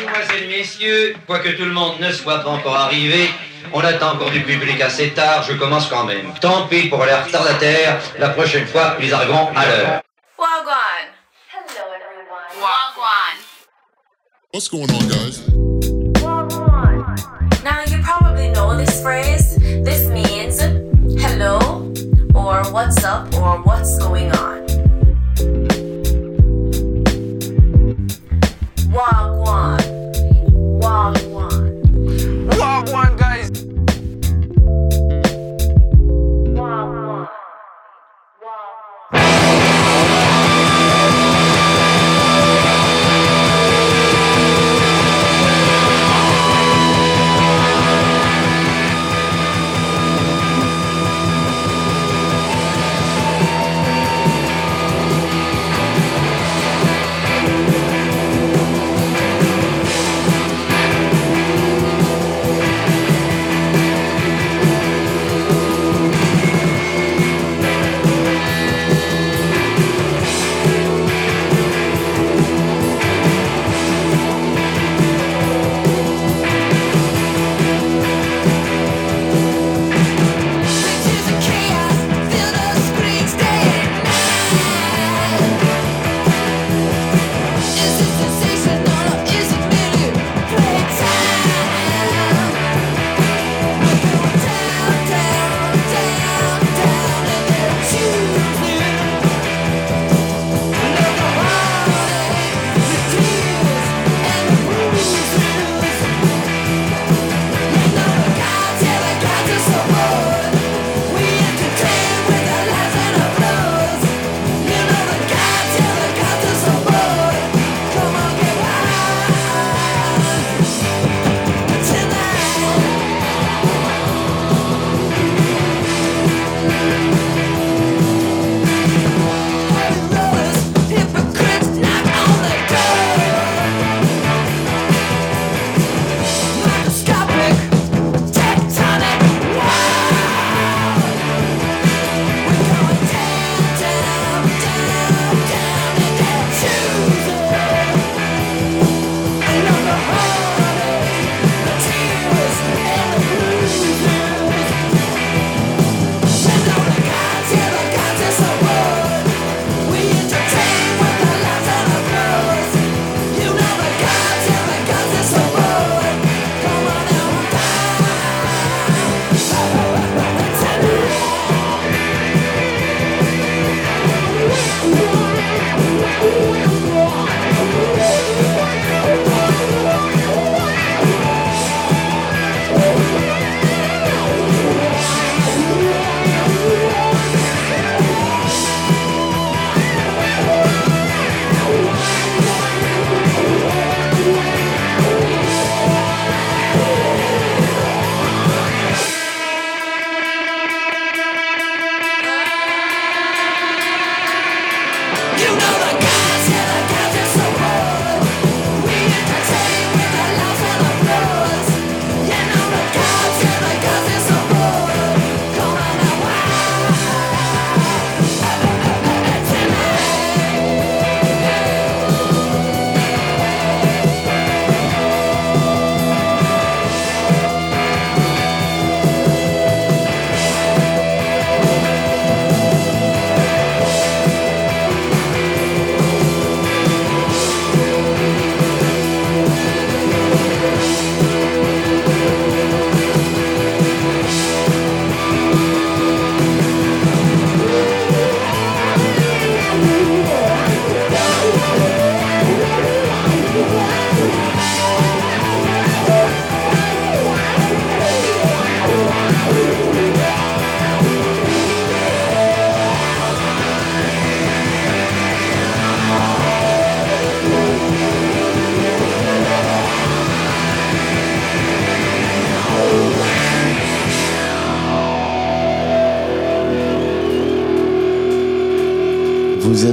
Mesdemoiselles, Messieurs, quoique tout le monde ne soit pas encore arrivé, on attend encore du public assez tard, je commence quand même. Tant pis pour les retardataires, la prochaine fois, ils arriveront à l'heure. Wagwan. Hello, everyone. Wagwan. What's going on, guys? Now, you probably know this phrase. This means hello, or what's up, or what's going on. Wagwan. Wagwan.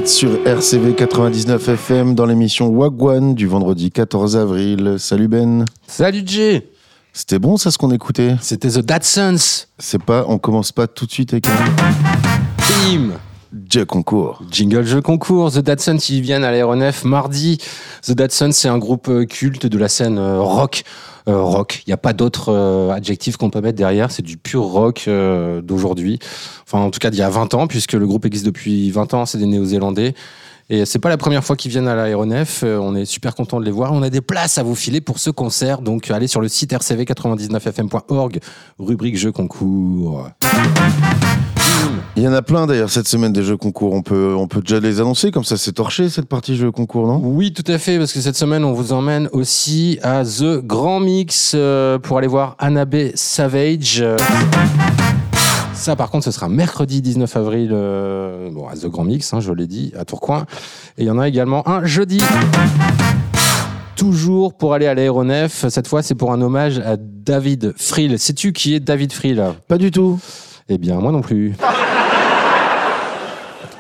Êtes sur RCV 99 FM dans l'émission Wagwan du vendredi 14 avril. Salut Ben. Salut Jay C'était bon ça ce qu'on écoutait? C'était The Datsuns C'est pas, on commence pas tout de suite avec un... Team Concours. Jingle jeu concours, The Datsuns ils viennent à l'aéronef mardi. The Datsuns c'est un groupe euh, culte de la scène euh, rock. Euh, rock, il n'y a pas d'autre euh, adjectif qu'on peut mettre derrière, c'est du pur rock d'aujourd'hui. Enfin en tout cas d'il y a 20 ans, puisque le groupe existe depuis 20 ans, c'est des Néo-Zélandais. Et c'est pas la première fois qu'ils viennent à l'aéronef, on est super content de les voir. On a des places à vous filer pour ce concert, donc allez sur le site rcv99fm.org, rubrique jeu concours. Il y en a plein d'ailleurs cette semaine des jeux concours. On peut, on peut déjà les annoncer, comme ça c'est torché cette partie jeux concours, non? Oui, tout à fait, parce que cette semaine, on vous emmène aussi à The Grand Mix euh, pour aller voir Anabe Savage. Euh, Ça, par contre, ce sera mercredi 19 avril, euh, bon, à The Grand Mix, hein, je l'ai dit, à Tourcoing. Et il y en a également un jeudi. Toujours pour aller à l'aéronef. Cette fois, c'est pour un hommage à David Frill. Sais-tu qui est David Frill Pas du tout. Eh bien, moi non plus.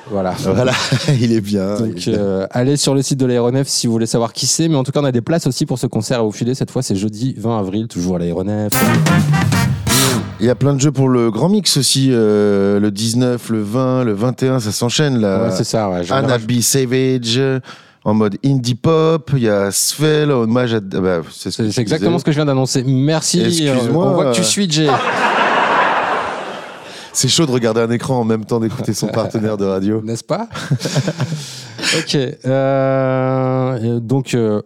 Voilà. Voilà, il est bien. Donc, euh, allez sur le site de l'aéronef si vous voulez savoir qui c'est. Mais en tout cas, on a des places aussi pour ce concert à vous filer. Cette fois, c'est jeudi 20 avril, toujours à l'aéronef. Il y a plein de jeux pour le grand mix aussi. euh, le 19, le 20, le 21, ça s'enchaîne là. Ouais, c'est ça, ouais. B. Savage euh, en mode indie pop. Il y a Svel hommage à. ah bah, c'est ce exactement ce que je viens d'annoncer. Merci. Excuse-moi, On voit que tu euh, suis, Jay. C'est chaud de regarder un écran en même temps d'écouter son partenaire de radio. N'est-ce pas? Ok. euh, donc, euh,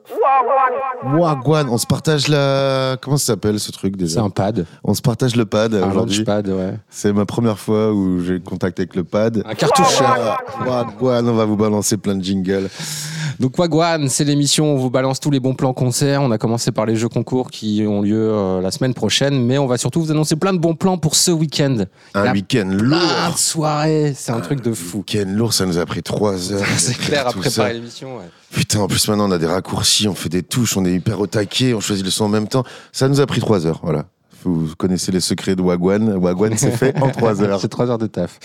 Wagwan, on se partage la. Comment ça s'appelle ce truc c'est déjà un pad. On se partage le pad Un aujourd'hui. launchpad, ouais. C'est ma première fois où j'ai contact avec le pad. Un cartouche. Wagwan, on va vous balancer plein de jingles. Donc Wagwan, c'est l'émission où on vous balance tous les bons plans concerts. On a commencé par les jeux concours qui ont lieu euh, la semaine prochaine, mais on va surtout vous annoncer plein de bons plans pour ce week-end. Un week-end lourd. de soirées, c'est un truc de fou. Week-end lourd, ça nous a pris trois heures. C'est clair à préparer l'émission. ouais. Putain, en plus maintenant on a des raccourcis, on fait des touches, on est hyper au taquet, on choisit le son en même temps. Ça nous a pris trois heures, voilà. Vous connaissez les secrets de Wagwan. Wagwan, c'est fait en trois heures. C'est trois heures de taf.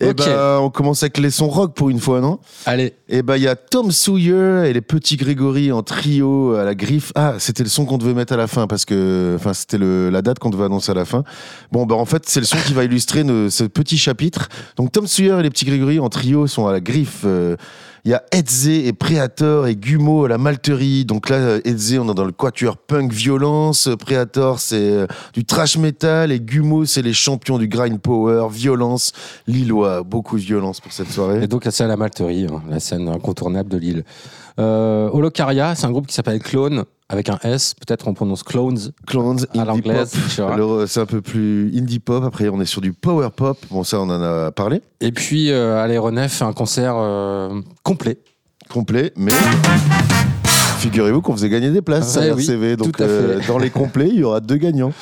Et Ok. ben, on commence avec les sons rock pour une fois, non? Allez, Et ben, il y a Tom Sawyer et les petits Grégory en trio à la griffe. Ah, c'était le son qu'on devait mettre à la fin parce que, enfin, c'était la date qu'on devait annoncer à la fin. Bon, ben, en fait, c'est le son qui va illustrer nos- ce petit chapitre. Donc, Tom Sawyer et les petits Grégory en trio sont à la griffe. Euh, Il y a Edze et Preator et Gumo à la malterie. Donc là, euh, Edze, on est dans le quatuor punk violence. Preator, c'est euh, du trash metal. Et Gumo, c'est les champions du grind power, violence, lillois. Beaucoup de violence pour cette soirée. et donc c'est à la Malterie, hein, la scène incontournable de Lille. Euh, Holocaria, c'est un groupe qui s'appelle Clone, avec un S, peut-être on prononce Clones Clones, à l'anglaise. Alors, c'est un peu plus indie pop. Après, on est sur du power pop. Bon, ça, on en a parlé. Et puis euh, à l'aéronef, un concert euh, complet. Complet, mais. Figurez-vous qu'on faisait gagner des places Ouais, à oui, RCV. tout Donc, euh, dans les complets, il y aura deux gagnants.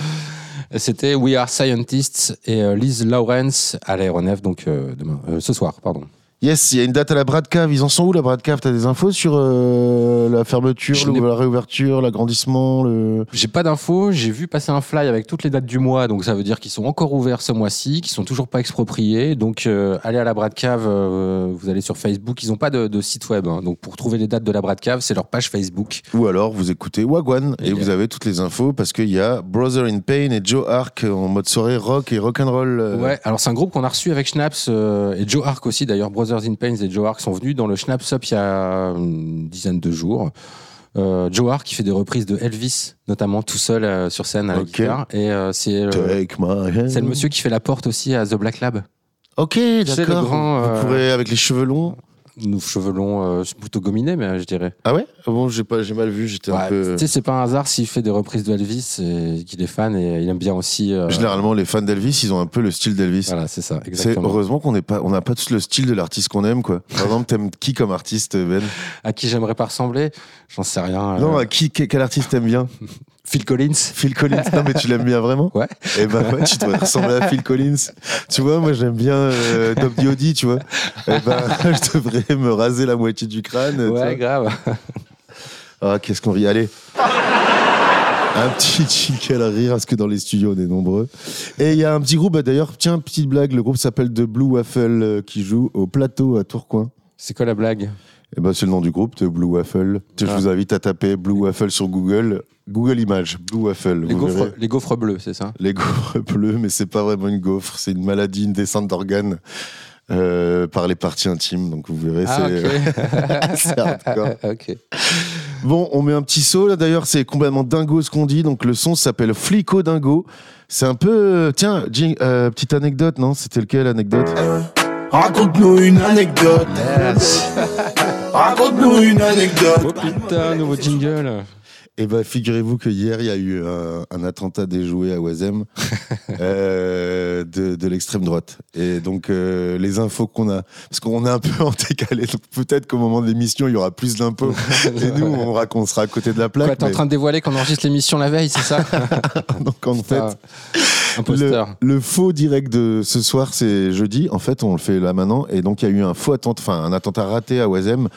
C'était We Are Scientists et euh, Liz Lawrence à l'aéronef, donc euh, demain, euh, ce soir, pardon. Yes, il y a une date à la Bradcave. Ils en sont où, la Bradcave T'as des infos sur euh, la fermeture, le- la réouverture, l'agrandissement le... J'ai pas d'infos, j'ai vu passer un fly avec toutes les dates du mois, donc ça veut dire qu'ils sont encore ouverts ce mois-ci, qu'ils sont toujours pas expropriés. Donc euh, allez à la Bradcave, euh, vous allez sur Facebook, ils ont pas de, de site web, hein. donc pour trouver les dates de la Bradcave, c'est leur page Facebook. Ou alors, vous écoutez Wagwan et, Et vous avez toutes les infos parce qu'il y a Brother in Pain et Joe Ark en mode soirée rock et rock'n'roll. euh, Ouais, alors c'est un groupe qu'on a reçu avec Schnaps euh, et Joe Ark aussi d'ailleurs. Brothers in Pains et Joe Ark sont venus dans le Schnaps Up il y a une dizaine de jours. Euh, Joe Ark qui fait des reprises de Elvis, notamment tout seul euh, sur scène à la guitare. Et euh, c'est euh, c'est le monsieur qui fait la porte aussi à The Black Lab. Ok, d'accord. Vous euh, pourrez, avec les cheveux longs. Nous cheveux longs, euh, plutôt gominé, mais euh, je dirais. Ah ouais? Ah Bon, j'ai pas, j'ai mal vu. J'étais un peu. Tu sais, c'est pas un hasard s'il fait des reprises de Elvis et qu'il est fan et il aime bien aussi. euh, Généralement, les fans d'Elvis, ils ont un peu le style d'Elvis. Voilà, c'est ça, C'est exactement. heureusement qu'on n'est pas, on n'a pas tous le style de l'artiste qu'on aime, quoi. Par exemple, t'aimes qui comme artiste, Ben? À qui j'aimerais pas ressembler? J'en sais rien. euh, Non, à qui, quel artiste t'aimes bien? Phil Collins. Phil Collins. Non, mais tu l'aimes bien vraiment Ouais. Eh ben ouais, tu devrais ressembler à Phil Collins. Tu vois, moi j'aime bien euh, Doc Diody, tu vois. Eh ben, je devrais me raser la moitié du crâne. tu vois. Ouais, grave. Ah, qu'est-ce qu'on rit. Allez. Un petit jingle à rire, parce que dans les studios, on est nombreux. Et il y a un petit groupe, bah, d'ailleurs, tiens, petite blague, le groupe s'appelle The Blue Waffle, euh, qui joue au plateau à Tourcoing. C'est quoi la blague? Et ben, c'est le nom du groupe, Blue Waffle. Je Ah. vous invite à taper Blue Waffle sur Google. Google Images, Blue Waffle. les vous gaufres, verrez. les gaufres bleus, c'est ça? Les gaufres bleues, mais c'est pas vraiment une gaufre, c'est une maladie, une descente d'organes. euh, par les parties intimes. Donc vous verrez, Ah, c'est c'est hardcore. ok. ok. Bon, on met un petit saut là d'ailleurs, c'est complètement dingo ce qu'on dit. Donc le son s'appelle Flico Dingo. C'est un peu. Tiens, Jing- euh, petite anecdote, non? C'était lequel anecdote? Raconte-nous une anecdote. Raconte-nous une anecdote. Oh putain, nouveau jingle. Eh ben, figurez-vous que hier, il y a eu un, un attentat déjoué à Oisem euh, de, de l'extrême droite. Et donc, euh, les infos qu'on a, parce qu'on est un peu en décalé, donc peut-être qu'au moment de l'émission, il y aura plus d'infos. Et nous, on, raconte, on sera à côté de la plaque. Quoi, t'es en mais- train de dévoiler qu'on enregistre l'émission la veille, c'est ça donc, en fait, Ah. Le, le faux direct de ce soir, c'est jeudi. En fait, on le fait là maintenant. Et donc, il y a eu un faux attentat, enfin, un attentat raté à Oisem,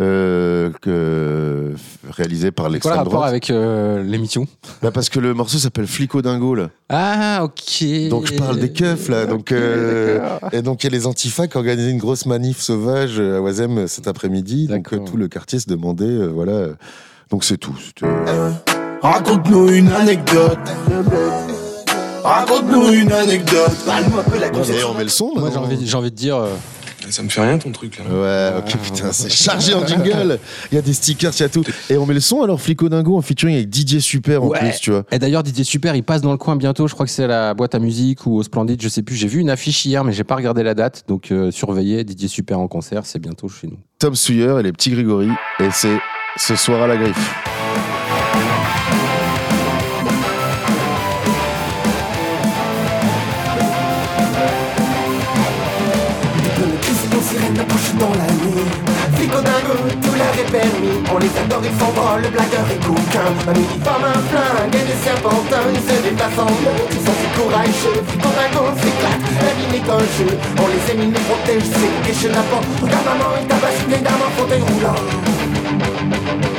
euh, que, réalisé par Quoi le l'extrême rapport droite. avec euh, l'émission? Bah, parce que le morceau s'appelle Flico Dingo, là. Ah, ok. Donc, je parle des keufs, là. Donc, euh, et donc, il y a les Antifa qui organisé une grosse manif sauvage à Oisem cet après-midi. Donc, euh, tout le quartier se demandait, euh, voilà. Donc, c'est tout. Raconte-nous une anecdote. Raconte-nous une anecdote. Parle-nous un peu de la Et on met le son, Moi, j'ai envie, j'ai envie de dire. euh, Ça me fait rien ton truc là. Ouais, ok, putain, c'est chargé en jingle. Il y a des stickers, il y a tout. Et on met le son alors Flico Dingo en featuring avec Didier Super en Ouais. plus, tu vois. Et d'ailleurs, Didier Super, il passe dans le coin bientôt. Je crois que c'est à la boîte à musique ou au Splendide, je sais plus. J'ai vu une affiche hier, mais j'ai pas regardé la date. Donc, euh, surveillez. Didier Super en concert, c'est bientôt chez nous. Tom Sawyer et les petits Grégory. Et c'est ce soir à la griffe. Flico dingo, tout l'air est permis. On les adore, ils sont drôles, le blagueur est coquin Mamie il forme un flingue et des serpentins Ils se déplacent en meute, ils sont si courageux Flico dingo s'éclate, la vie n'est qu'un jeu. On les aime, ils nous protègent, c'est des chenapans Regarde maman, il tabasse une vieille dame en fauteuil roulant.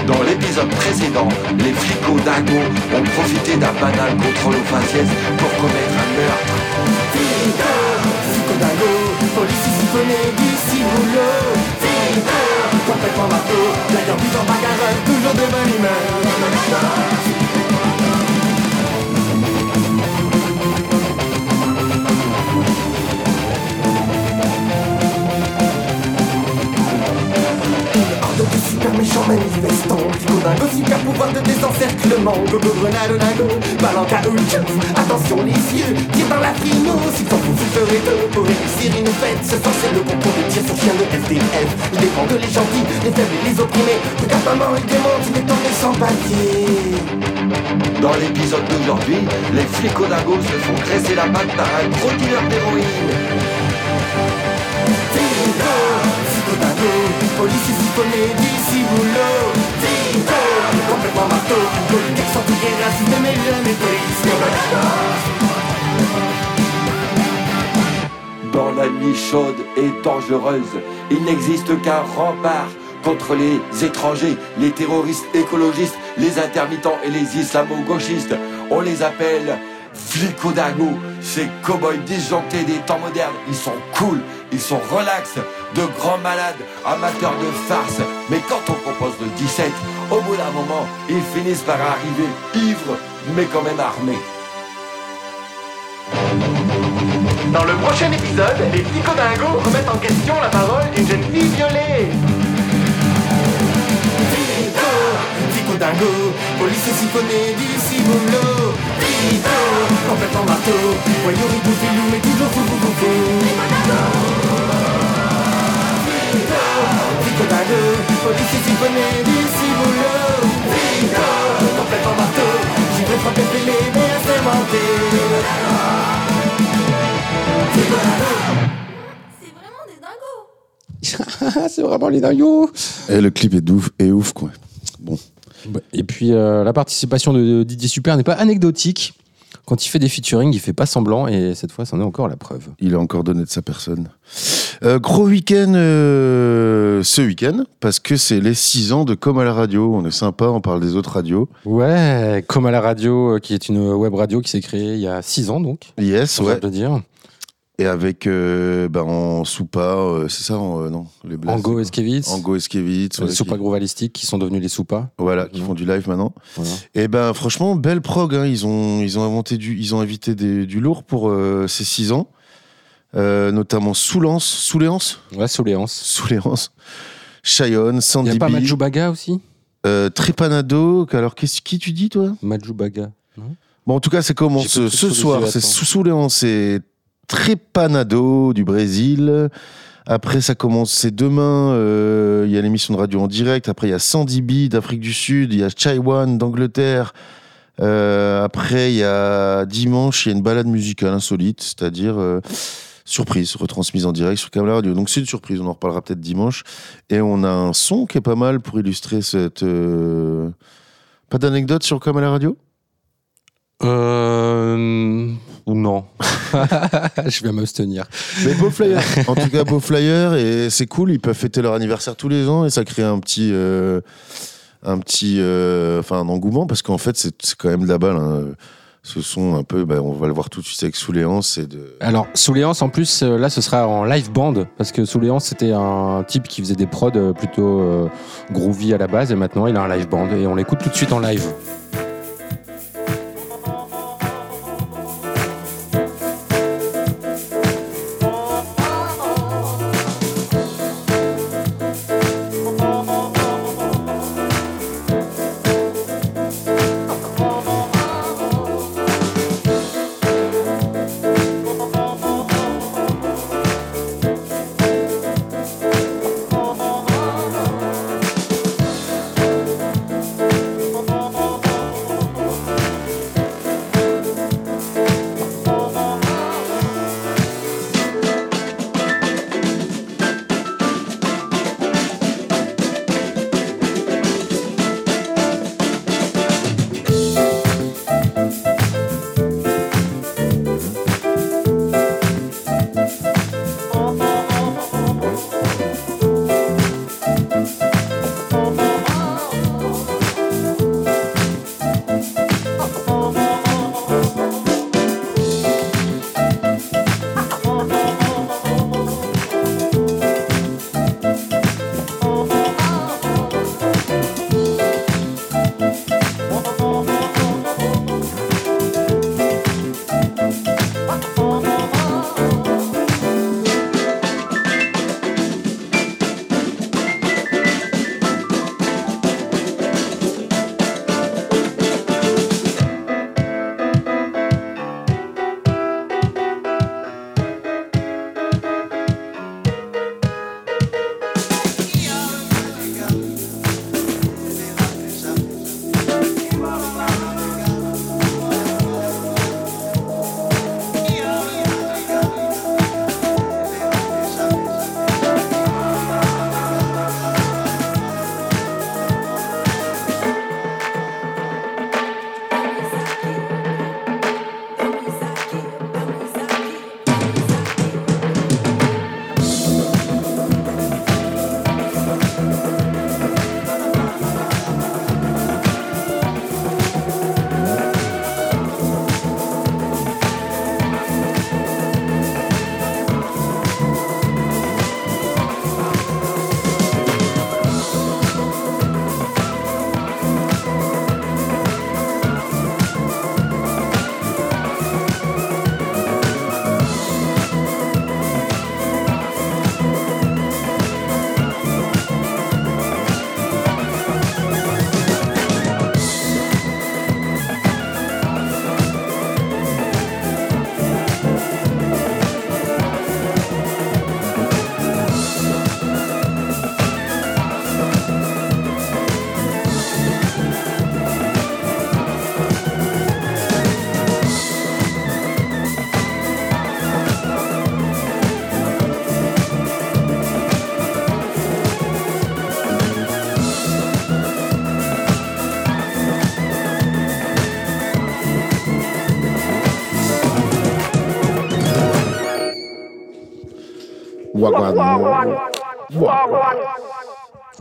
Dans l'épisode précédent, les flics dingos ont profité d'un banal contrôle aux faciès pour commettre un meurtre. Flico, Flico dingo, police siphonnée du ciboulot Flico, complètement marteau Blagueur, puissant bagarreur, toujours de bonne humeur méchants manifestants Flico dingo, super pouvoir de désencerclement Gogo grenade dingo, caoutchouc Attention les yeux, tire dans la frino. S'ils s'en foutent, vous ferez deux Pour réussir, nous fêtent Ce soir c'est le concours de tir sur chien de FDF Il défend de les gentils, les faibles et les opprimés. Regarde maman, il démonte, il est tombé sans papier. Dans l'épisode d'aujourd'hui, les flics se font graisser la patte par un gros dealer d'héroïne. Dingo, police complètement marteau Dans la nuit chaude et dangereuse, il n'existe qu'un rempart contre les étrangers, les terroristes écologistes, les intermittents et les islamo-gauchistes. On les appelle flicodagos, ces cow-boys disjonctés des temps modernes. Ils sont cool, ils sont relax, de grands malades, amateurs de farce. Mais quand on compose de 17, au bout d'un moment, ils finissent par arriver ivres, mais quand même armés. Dans le prochain épisode, les Picodingos remettent en question la parole d'une jeune fille violée. Picodingo, police siphonnée du ciboulot. Fico, complètement marteau, voyou ribou filou mais toujours fou fou fou fou. Complètement marteau, j'y vais frapper mais. C'est vraiment des dingos. c'est vraiment les dingos. Et le clip est ouf, est ouf quoi. Bon. Et puis, euh, la participation de Didier Super n'est pas anecdotique. Quand il fait des featuring, il fait pas semblant. Et cette fois, c'en est encore la preuve. Il a encore donné de sa personne. Euh, gros week-end euh, ce week-end, parce que c'est les 6 ans de Comme à la radio. On est sympa, on parle des autres radios. Ouais, comme à la radio, euh, qui est une web radio qui s'est créée il y a 6 ans, donc. Yes, on ouais. le dire. Et avec, euh, ben, en Soupa, c'est ça, en, euh, non les Blazes, Ango Eskevitz. Ango Eskevitz. Les Soupas qui- Grovalistiques qui sont devenus les Soupas. Voilà, qui font du live maintenant. Voilà. Et ben franchement, belle prog. hein. Ils ont ils ont inventé du ils ont invité des- du lourd pour euh, ces six ans. Euh, notamment Soulance, Souléance, Ouais, Soléance. Souléance, Cheyenne, Il Sandy n'y a pas Majubaga aussi euh, Trepanado. Alors, qu'est-ce qui tu dis, toi? Majubaga. Bon, en tout cas, le truc ce soir. C'est Souléance et Trepanado du Brésil. Après, ça commence, c'est demain. euh, Il y a l'émission de radio en direct. Après, il y a Sandy B d'Afrique du Sud. Il y a Chaiwan d'Angleterre. Euh, après, il y a dimanche, il y a une balade musicale insolite, c'est-à-dire euh, surprise, retransmise en direct sur Camela Radio. Donc c'est une surprise, on en reparlera peut-être dimanche. Et on a un son qui est pas mal pour illustrer cette. euh, Pas d'anecdote sur Camela Radio? Euh. Ou non. Je vais m'abstenir. Mais beau flyer. en tout cas, beau flyer et c'est cool. Ils peuvent fêter leur anniversaire tous les ans et ça crée un petit, euh, un petit, euh, enfin un engouement parce qu'en fait c'est c'est quand même de la balle. hein. Ce sont un peu, bah, on va le voir tout de suite avec Souléance, c'est de. Alors, Souléance, en plus, euh, là, ce sera en live band, parce que Souléance, c'était un type qui faisait des prods euh, plutôt euh, groovy à la base, et maintenant, il a un live band, et on l'écoute tout de suite en live.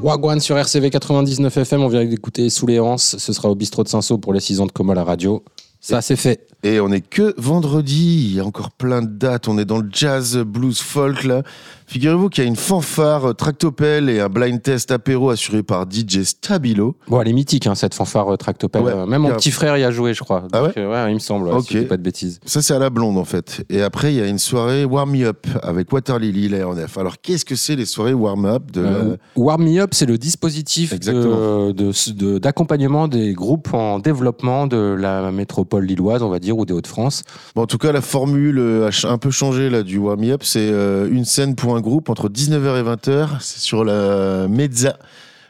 Wagwan. Sur RCV 99 FM, on vient d'écouter Sous les Hanses, ce sera au bistrot de Saint-Saul pour les 6 ans de coma la radio. Ça, c'est fait. Et on est que vendredi, il y a encore plein de dates, on est dans le jazz, blues, folk là. Figurez-vous qu'il y a une fanfare euh, tractopelle et un blind test apéro assuré par DJ Stabilo. Bon, elle est mythique, hein, cette fanfare euh, tractopelle. Ouais. Même mon petit frère y a joué, je crois. Ah Donc, euh, ouais, il me semble, ouais, Ok. si je dis pas de bêtises. Ça c'est à la blonde en fait. Et après il y a une soirée Warm Me Up avec Water Lily, l'aéronef. Alors qu'est-ce que c'est les soirées Warm Up de la- Warm Me Up, c'est le dispositif Exactement. de- de- de- d'accompagnement des groupes en développement de la métropole lilloise, on va dire, ou des Hauts-de-France. Bon, en tout cas, la formule euh, a un peu changé là, du Warm Up. C'est euh, une scène pour un groupe entre 19h et 20h. C'est sur la, mezza,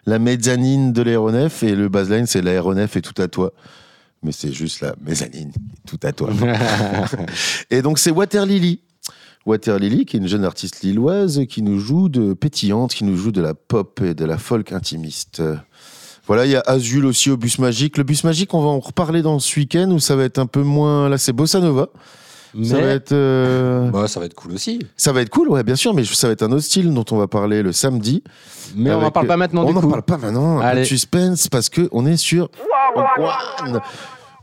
la mezzanine de l'aéronef. Et le baseline, c'est l'aéronef et tout à toi. Mais c'est juste la mezzanine, tout à toi. et donc, c'est Water Lily. Water Lily, qui est une jeune artiste lilloise qui nous joue de pétillante, qui nous joue de la pop et de la folk intimiste. Euh, Voilà, il y a Azul aussi au bus magique. Le bus magique, on va en reparler dans ce week-end où ça va être un peu moins. Là, c'est Bossa Nova. Ça va être. euh, bah, ça va être cool aussi. Ça va être cool, ouais, bien sûr, mais ça va être un autre style dont on va parler le samedi. Mais on n'en parle pas maintenant, On du n'en parle pas maintenant. Un peu de suspense parce que on est sur.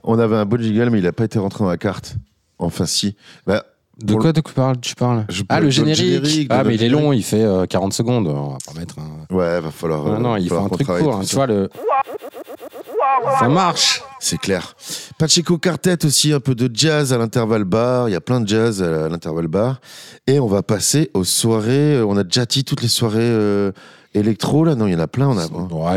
On avait un beau jingle, mais il n'a pas été rentré dans la carte. Enfin, si. Bah, De quoi tu parles, tu parles Je Ah, le générique. Ah, mais il est long, il fait euh, 40 secondes. On va pas mettre un. ouais, va falloir. Non, euh, non, il faut un truc court. hein, tu vois, le. Ça marche. C'est clair. Pacheco Quartet aussi, un peu de jazz à l'intervalle bar. Il y a plein de jazz à l'intervalle bar. Et on va passer aux soirées. euh, On a déjà dit toutes les soirées euh, électro, là. Non, il y en a plein. On a...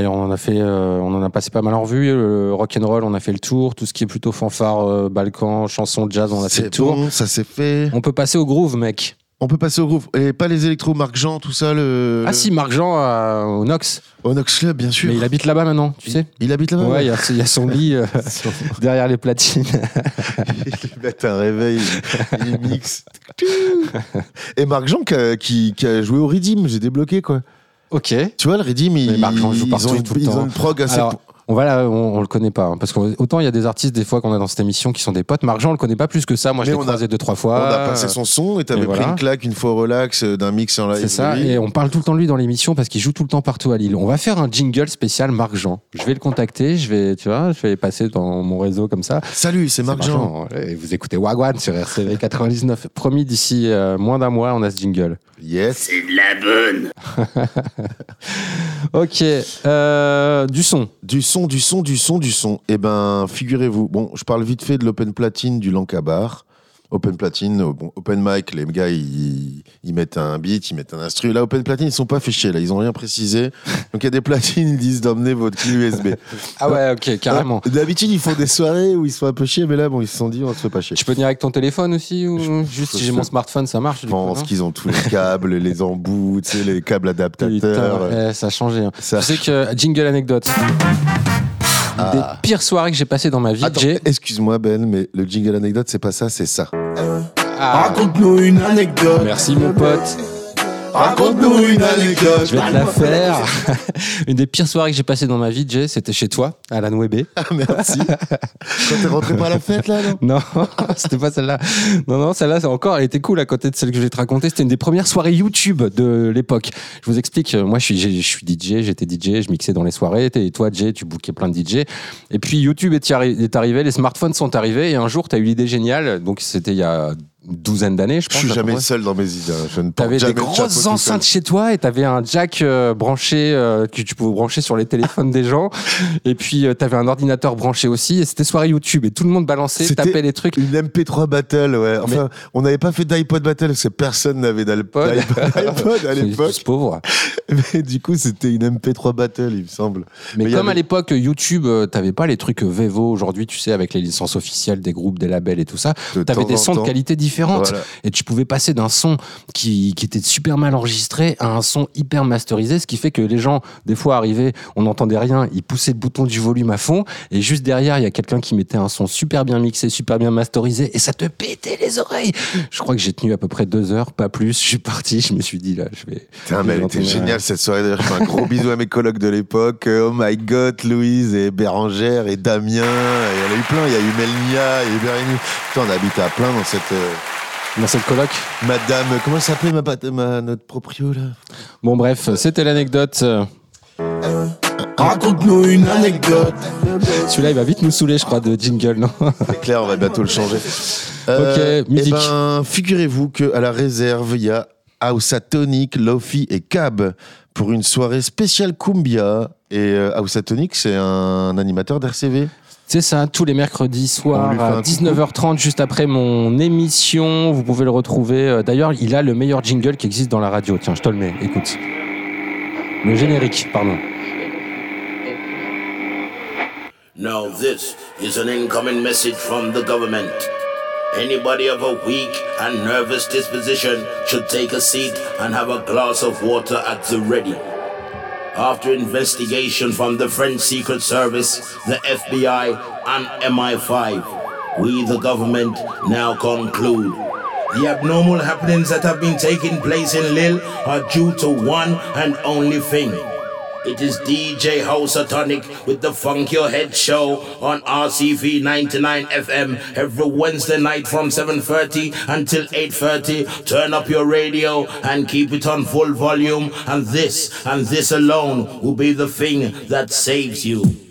Ouais, on en a fait, euh, on en a passé pas mal en revue. Le rock and roll, on a fait le tour. Tout ce qui est plutôt fanfare, euh, balkan, chanson, jazz, on a fait le tour. bon, ça c'est fait. On peut passer au groove, mec. On peut passer au groupe. Et pas les électro, Marc Jean, tout ça. Le... Ah si, Marc Jean euh, au Nox. Au Nox Club, bien sûr. Mais il habite là-bas maintenant, tu sais. Il habite là-bas Ouais, il y, a- il y a son lit euh, derrière les platines. Il met un réveil, il mixe. Et Marc Jean qui a, qui- qui a joué au Redeem, j'ai débloqué quoi. Ok. Tu vois, le Redeem, ils, Marc Jean joue ils partout, ont, une- tout le ils ont temps. une prog assez. Alors, on va là, on, on le connaît pas, hein, parce qu'autant il y a des artistes des fois qu'on a dans cette émission qui sont des potes. Marc Jean, on le connaît pas plus que ça. Moi, je l'ai on a- croisé deux trois on fois. a passé son son et t'avais Et pris voilà. une claque une fois au relax euh, d'un mix en live. C'est ça, de et on parle tout le temps de lui dans l'émission parce qu'il joue tout le temps partout à Lille. On va faire un jingle spécial Marc Jean. Je vais le contacter, je vais, tu vois, je vais passer dans mon réseau comme ça. Salut, c'est Marc C'est Jean. Et vous écoutez Wagwan sur RCV 99. Promis, d'ici euh, moins d'un mois, on a ce jingle. Yes. Ok, euh, du son. Du son, du son, du son, du son. Eh ben, figurez-vous, bon, je parle vite fait de l'open platine du Lancabar. Open platine, euh, bon, open mic, les gars, ils, ils mettent un beat, ils mettent un instru. Là, open platine, ils sont pas fichés, là, ils ont rien précisé. Donc, il y a des platines, ils disent d'emmener votre clé USB. Ah ouais, ok, carrément. Euh, D'habitude, ils font des soirées où ils sont un peu chiés, mais là, bon, ils se sont dit, on se fait pas chier. Tu peux venir avec ton téléphone aussi ou Je- juste je si j'ai mon smartphone, ça marche Je pense qu'ils ont tous les câbles, les embouts, tu sais, les câbles adaptateurs. Putain, ouais, ça a changé. hein. Ça- Tu sais que jingle anecdote. Une Des pires soirées que j'ai passées dans ma vie. Attends, j'ai- excuse-moi Ben, mais le jingle anecdote, c'est pas ça, c'est ça. Ah, Raconte-nous une anecdote. merci mon pote. Raconte-nous une anecdote. Je vais te la faire. Une des pires soirées que j'ai passées dans ma vie, Jay, c'était chez toi, à la. Ah, merci. Quand t'es rentré par la fête, là, non Non, c'était pas celle-là. Non, non, celle-là, c'est encore, elle était cool à côté de celle que je vais te raconter. C'était une des premières soirées YouTube de l'époque. Je vous explique, euh, moi, je suis, j'ai- je suis DJ, j'étais DJ, je mixais dans les soirées. Et toi, Jay, tu bookais plein de DJ. Et puis, YouTube est, arri- est arrivé, les smartphones sont arrivés. Et un jour, tu as eu l'idée géniale. Donc, c'était il y a une douzaine d'années, je Je pense. suis à peu jamais seul dans mes idées. hein. Je ne T'avais des grosses enceintes chez toi et t'avais un jack euh, branché euh, que tu pouvais brancher sur les téléphones des gens. Et puis euh, t'avais un ordinateur branché aussi. Et c'était soirée YouTube et tout le monde balançait, tapait les trucs. Une MP3 Battle, ouais. Enfin, on n'avait pas fait d'iPod Battle parce que personne n'avait d'iPod Pod. d'iPod à l'époque. tous pauvres. Mais du coup, c'était une MP3 Battle, il me semble. Mais, comme à l'époque YouTube, euh, t'avais pas les trucs Vevo aujourd'hui, tu sais, avec les licences officielles des groupes, des labels et tout ça. T'avais des sons de qualité différente. Voilà. Et tu pouvais passer d'un son qui, qui était super mal enregistré à un son hyper masterisé, ce qui fait que les gens, des fois, arrivaient, on n'entendait rien, ils poussaient le bouton du volume à fond, et juste derrière, il y a quelqu'un qui mettait un son super bien mixé, super bien masterisé, et ça te pétait les oreilles. Je crois que j'ai tenu à peu près deux heures, pas plus. Je suis parti, je me suis dit, là, je vais. Putain, mais elle était géniale cette soirée. D'ailleurs, je fais un gros bisou à mes colocs de l'époque. Euh, Oh my god, Louise et Bérangère et Damien. Et il y en a eu plein. Il y a eu Melnia, il y a eu Bérénice. Putain, on habite à plein dans cette. euh, Dans cette coloc. Madame, comment elle s'appelait ma, notre proprio là? Bon, bref, c'était l'anecdote. Euh, Raconte-nous une anecdote. Celui-là, il va vite nous saouler, je crois, de jingle, non? C'est clair, on va bientôt le changer. Ok, musique. Eh ben, figurez-vous qu'à la réserve, il y a Ausatonic, Lofi et Cab pour une soirée spéciale Cumbia. Et euh, Ausatonic, c'est un animateur d'RCV. C'est ça, tous les mercredis soirs fait à un 19h30, juste après mon émission. Vous pouvez le retrouver. Euh, D'ailleurs, il a le meilleur jingle qui existe dans la radio. Tiens, je te le mets, écoute. Le générique, pardon. Now, this is an incoming message from the government. Anybody of a weak and nervous disposition should take a seat and have a glass of water at the ready. After investigation from the French Secret Service, the FBI, and MI5, we, the government, now conclude. The abnormal happenings that have been taking place in Lille are due to one and only thing. It is DJ House Atonic with the Funk Your Head show on RCV 99 FM every Wednesday night from 7:30 until 8:30. Turn up your radio and keep it on full volume and this and this alone will be the thing that saves you.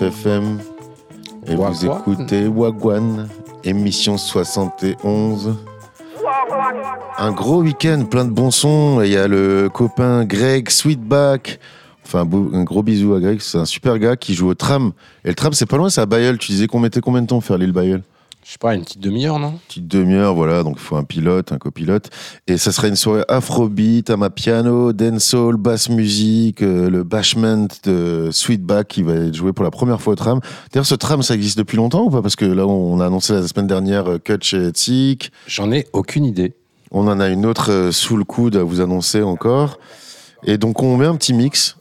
FM et vous écoutez Wagwan, émission 71. Un gros week-end, plein de bons sons. Et Il y a le copain Greg Sweetback. Enfin, un, gros bisou à Greg, c'est un super gars qui joue au tram. Et le tram, c'est pas loin, c'est à Bayeul. Tu disais qu'on mettait combien de temps pour faire l'île Bayeul? Je sais pas, une petite demi-heure, non petite demi-heure, voilà, donc il faut un pilote, un copilote. Et ça sera une soirée afrobeat, à ma piano, dancehall, basse musique, euh, le bashment de Sweetback qui va être joué pour la première fois au tram. D'ailleurs, ce tram, ça existe depuis longtemps ou pas Parce que là, on a annoncé la semaine dernière euh, Kutch et Tzik. J'en ai aucune idée. On en a une autre euh, sous le coude à vous annoncer encore. Et donc, on met un petit mix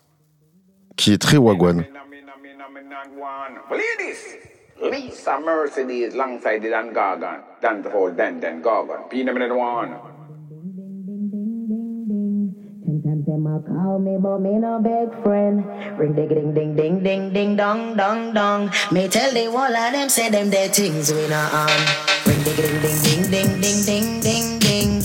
qui est très wagwan. Ladies, Lisa Mercedes alongside the Dan Gargan, Dan the whole Dan Dan Gargan. Pina minute one. Sometimes them a call me, but me no big friend. Ring ding ding ding ding ding ding dong dong dong. Me tell the whole of them say them dead things we not on. Ring ding ding ding ding ding ding ding ding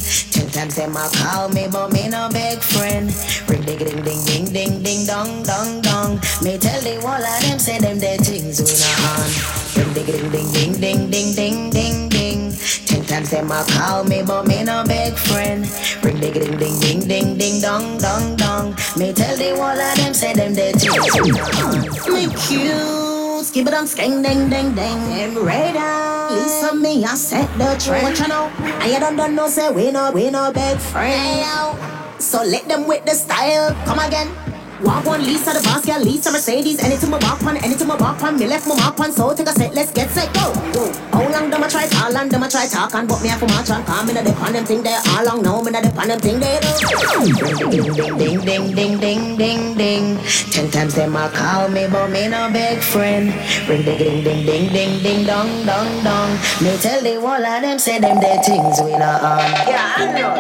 ding. Ten times them a call me, but me no big friend. Ring ding ding ding ding ding ding dong dong dong. Me tell the whole of them say them dead things we not on. Ring ding ding ding ding ding ding ding ding ding. Ten times them a call me, but me no big friend. Ring ding ding ding ding ding ding dong dong dong. Me tell the whole of them say them dead things we not on. Me cute, skip it on skeng ding ding ding. Them radar. Listen me, I set the trend. What you know? And you don't, don't know say we no we no big friend. So let them with the style. Come again. Walk one Lisa the boss, yeah, Lisa Mercedes. Anything my walk on, anything my walk on. Me left my mark on, so take a set, let's get set, go. go. How long them I try call and them I try talk and but me have to march on. Come in the dip on them thing there all long now. Me the dip on them thing there. Ding ding ding ding ding ding ding ding. Ten times them I call me, but me no big friend. Ring ding ding ding ding ding ding dong dong dong. Me tell the whole of them say them dead things we not on. Yeah, I know.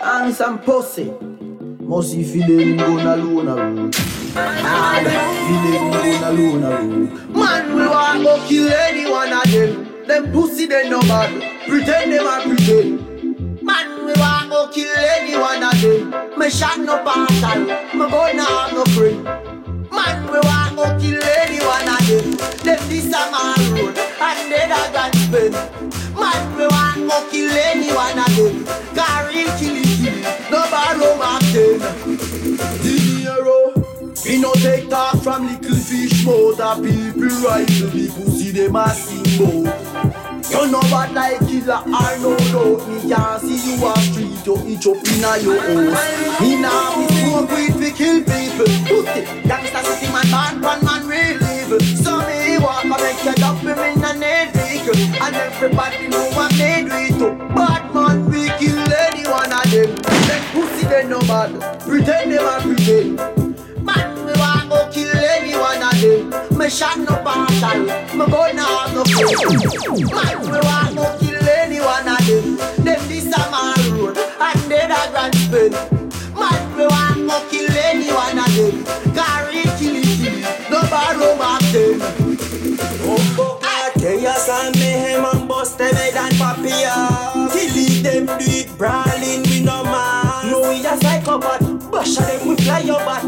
And some pussy. Must you feeling going alone a road. And feeling going alone a road. Man, we want go kill any one of them. Them pussy they no bad. Pretend them a pretend. Man, we want go kill any one of them. Me shot no partial. Me go now have no friend. Man, we want go kill any one of them. Them this a man road and they da gun spend. Man, we want go kill any one of them. Carry kill it, kill it. No back then. Dinero. We no take talk from little fish mouth. A people rifle the pussy them a sing. You know what like killer or no doubt Me can't see you on street You each up in a your house Me nah be smoke weed fi kill people Pussy, gangsta city man bad one man real evil So me walk a make you dump him in a vehicle And everybody know they do it too. Bad man, we kill them. Them pussy they no bad, pretend them a pretend. Man, me want go kill any one of them. Me shot no partial, me gun have no friend. Man, me want go kill any one of them. Them this a man road, and they da grand spend. Man, me want go kill any one of them. Carry kill it, no borrow back them. Chaos and mayhem and bust them head and papilla Kill them do it brawling bash them we fly your bat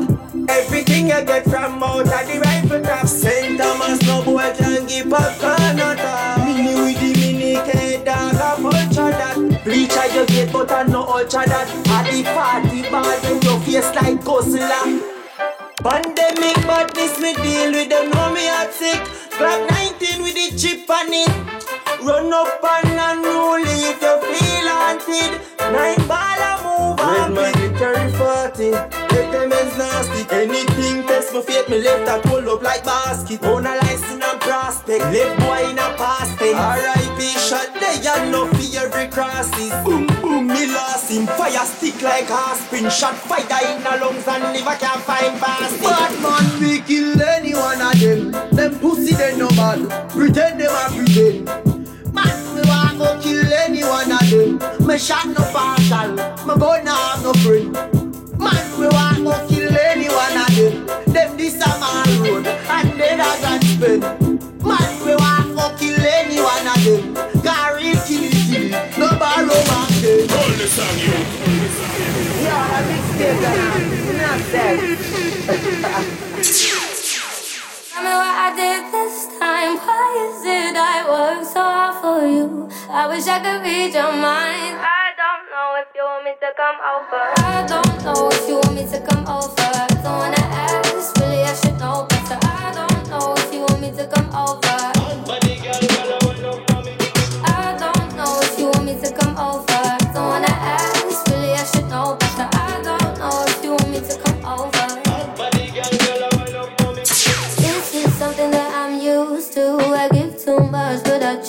Everything you get from out of the rifle trap. St. Thomas no boy can give up Canada Mini with the mini K dog a vulture that. Bleacher you get but I no ultra that. At the party ball when your face like Godzilla Pandemic badness me deal with them know me hot sick. Glock 19 with the chip on it. Run up and unruly if you feel haunted. Nine ball a move on 40 Let them ends nasty Anything test my fate me left that hold up like basket Own a license and prospect Left boy in a past tense R.I.P. shot they got no fear every crosses Boom boom me lost him Fire stick like aspirin Shot fire in the lungs and liver can't find basket Bad man, we kill any one of them. Them pussy they no bad, pretend them a pretend. Man, we want go kill any one of them. Me shot no partial, me gun have no friend. Spend. Man, we want go kill any one of them. Carry kill it, kill it, no borrow back them. Hold the song, you. Yeah, a mixtape that not dead. Tell me what I did this time. Why is it I work so hard for you? I wish I could read your mind. I don't know if you want me to come over. I don't know if you want me to come over. Don't wanna ask, really I should know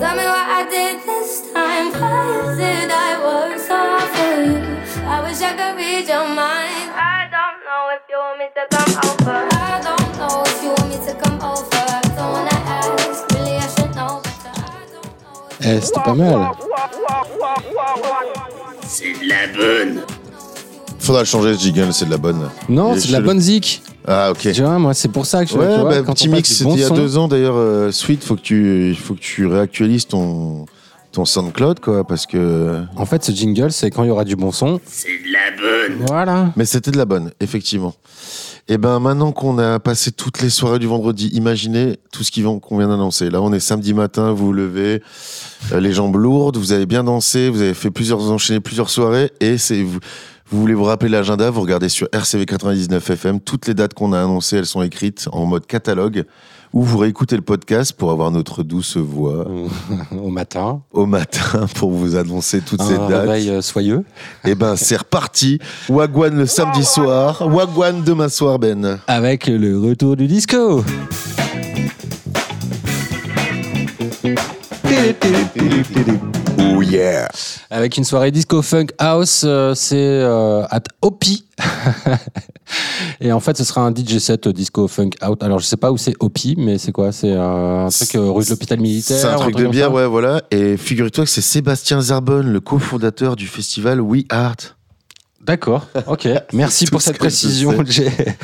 Tell me what I did this time. Why is it I work so hard for you? I wish I could read your mind. I don't know if you want me to come over. I don't know if you want me to come over. Don't wanna ask, really I should know. Eh, c'était pas mal. C'est de la bonne. Faudra le changer ce jingle, c'est de la bonne. Non, c'est de la bonne zik. Ah, ok. Tu vois, moi, c'est pour ça que je Ouais, tu vois, bah, quand petit mix, c'était il y a son- deux ans d'ailleurs. euh, Sweet, faut que tu, faut que tu réactualises ton, ton SoundCloud, quoi, parce que. En fait, ce jingle, c'est quand il y aura du bon son. C'est de la bonne. Voilà. Mais c'était de la bonne, effectivement. Et ben maintenant qu'on a passé toutes les soirées du vendredi, imaginez tout ce qu'on vient d'annoncer. Là, on est samedi matin, vous vous levez, euh, les jambes lourdes, vous avez bien dansé, vous avez fait plusieurs enchaîné plusieurs soirées, et c'est vous, vous voulez vous rappeler l'agenda, vous regardez sur RCV 99 FM, toutes les dates qu'on a annoncées, elles sont écrites en mode catalogue, ou vous réécoutez le podcast pour avoir notre douce voix Au matin. au matin pour vous annoncer toutes ces Un dates. réveil euh, soyeux. Et ben c'est reparti. Wagwan le samedi soir, Wagwan demain soir Ben. Avec le retour du disco. Oh yeah. Avec une soirée disco funk house, euh, c'est euh, at Opi. Et en fait, ce sera un DJ set disco funk out. Alors, je sais pas où c'est Opi, mais c'est quoi? C'est euh, un truc euh, rue de l'hôpital militaire C'est un truc de bière, ouais, voilà. Et figure-toi que c'est Sébastien Zarbonne, le cofondateur du festival We Art. D'accord, ok. Merci pour ce cette précision. sais.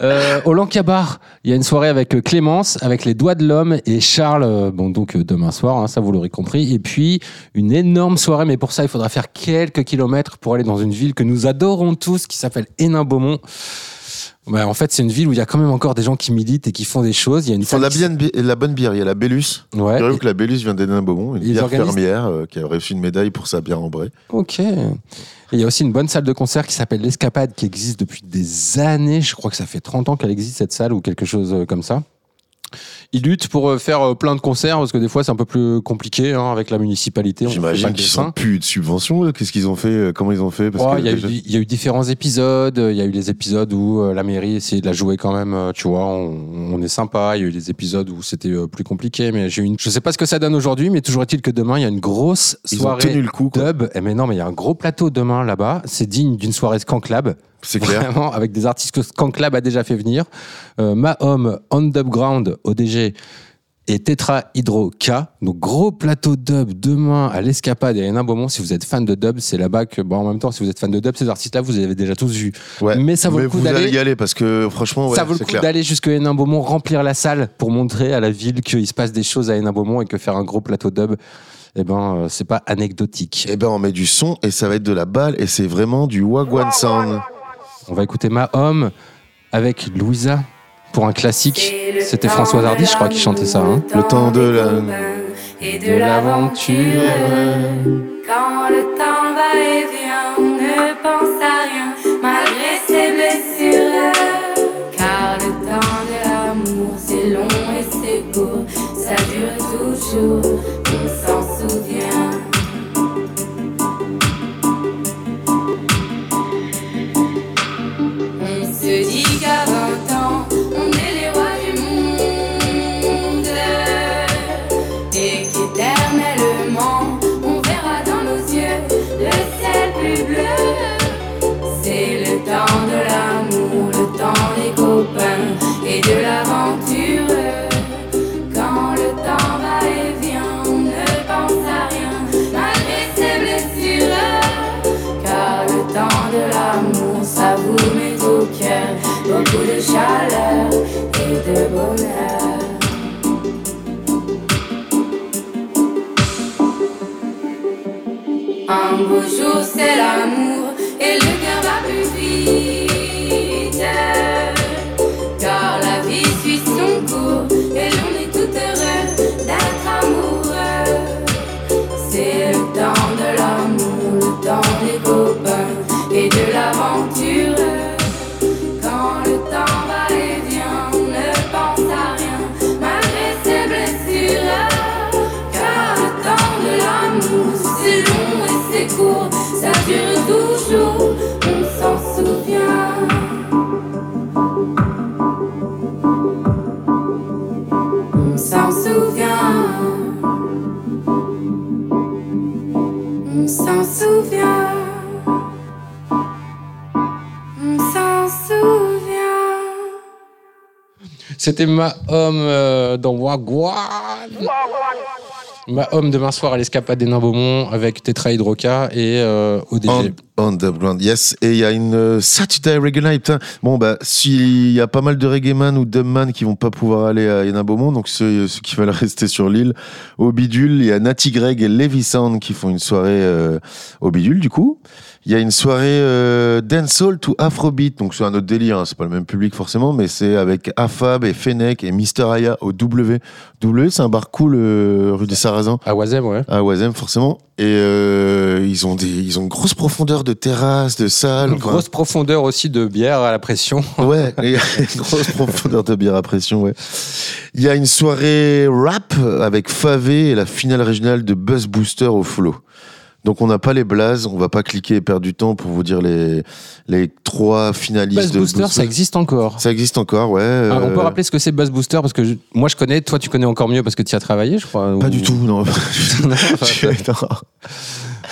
Euh, au Lancabar, il y a une soirée avec euh, Clémence, avec les doigts de l'homme et Charles, euh, bon donc euh, demain soir, hein, ça vous l'aurez compris. Et puis une énorme soirée, mais pour ça il faudra faire quelques kilomètres pour aller dans une ville que nous adorons tous, qui s'appelle Hénin-Beaumont. Ouais, en fait, c'est une ville où il y a quand même encore des gens qui militent et qui font des choses. Il y a une Ils font la, bien- la bonne bière. Il y a la Bellus. Ouais. Figurez-vous que la Bellus vient d'Hénin Beaumont, une Ils bière organisent- fermière euh, qui a reçu une médaille pour sa bière ambrée. Ok. Et il y a aussi une bonne salle de concert qui s'appelle l'Escapade qui existe depuis des années. Je crois que ça fait 30 ans qu'elle existe cette salle ou quelque chose euh, comme ça. Ils luttent pour euh, faire euh, plein de concerts parce que des fois c'est un peu plus compliqué hein, avec la municipalité. J'imagine qu'ils sont plus de subventions. Qu'est-ce qu'ils ont fait euh, Comment ils ont fait? Ouais, Il y, a eu déjà- di- il y a eu différents épisodes. Il y a eu les épisodes où la mairie essayait de la jouer quand même. Tu vois, on, on est sympa. Il y a eu des épisodes où c'était plus compliqué. Mais j'ai une... je sais pas ce que ça donne aujourd'hui, mais toujours est-il que demain il y a une grosse Ils ont soirée tenu le coup, quoi. dub. Eh, mais non, mais il y a un gros plateau demain là-bas. C'est digne d'une soirée Skanklab. C'est clair. Vraiment, avec des artistes que Skanklab a déjà fait venir. Euh, Mahom, Underground, ODG et Tetra Hydro K. Donc gros plateau dub demain à l'Escapade et à Hénin Beaumont. Si vous êtes fan de dub, c'est là-bas que, bon, en même temps, si vous êtes fan de dub, ces artistes-là, vous les avez déjà tous vus. Ouais. Mais ça vaut le coup vous allez d'aller. y aller parce que franchement, ouais, ça vaut le coup d'aller jusqu'à Hénin Beaumont, remplir la salle pour montrer à la ville qu'il se passe des choses à Hénin Beaumont et que faire un gros plateau dub, eh ben, euh, c'est pas anecdotique. Eh ben, on met du son et ça va être de la balle et c'est vraiment du Wagwan Sound. On va écouter Mahom avec Louisa pour un classique. C'était François Hardy, je crois, qui chantait ça. hein. Le temps de la. et de l'aventure. Quand le temps va et vient, chaleur et de bonheur. Un beau jour, c'est l'amour C'était Mahom euh, dans Wagwan. Mahom demain soir à l'Escapade des Beaumont avec Tetra Hydroca et euh, ODG. On- Underground, yes. Et il y a une euh, Saturday Reggae Night. putain. Bon, bah, s'il y a pas mal de reggae man ou dubman qui vont pas pouvoir aller à Hénin Beaumont, donc ceux, ceux qui veulent rester sur l'île, au bidule, il y a Natty Greg et Levi Sound qui font une soirée euh, au bidule, du coup. Il y a une soirée euh, dancehall to Afrobeat, donc c'est un autre délire, hein, c'est pas le même public forcément, mais c'est avec Afab et Fennec et Mister Aya au W. W, c'est un bar cool euh, rue des Sarrasins. À Oisem, ouais. À Oisem, forcément. Et euh, ils ont des, ils ont une grosse profondeur de terrasse, de salle. Une enfin, grosse profondeur aussi de bière à la pression. Ouais, une grosse profondeur de bière à pression, ouais. Il y a une soirée rap avec Favé et la finale régionale de Buzz Booster au flow. Donc on n'a pas les blazes, on va pas cliquer et perdre du temps pour vous dire les, les trois finalistes Buzz de Booster, ça existe encore. Ça existe encore, ouais. Ah, on peut euh, rappeler ce que c'est Buzz Booster parce que je- moi je connais, toi tu connais encore mieux parce que tu y as travaillé, je crois. Pas ou- du tout, non. Non, enfin, Non.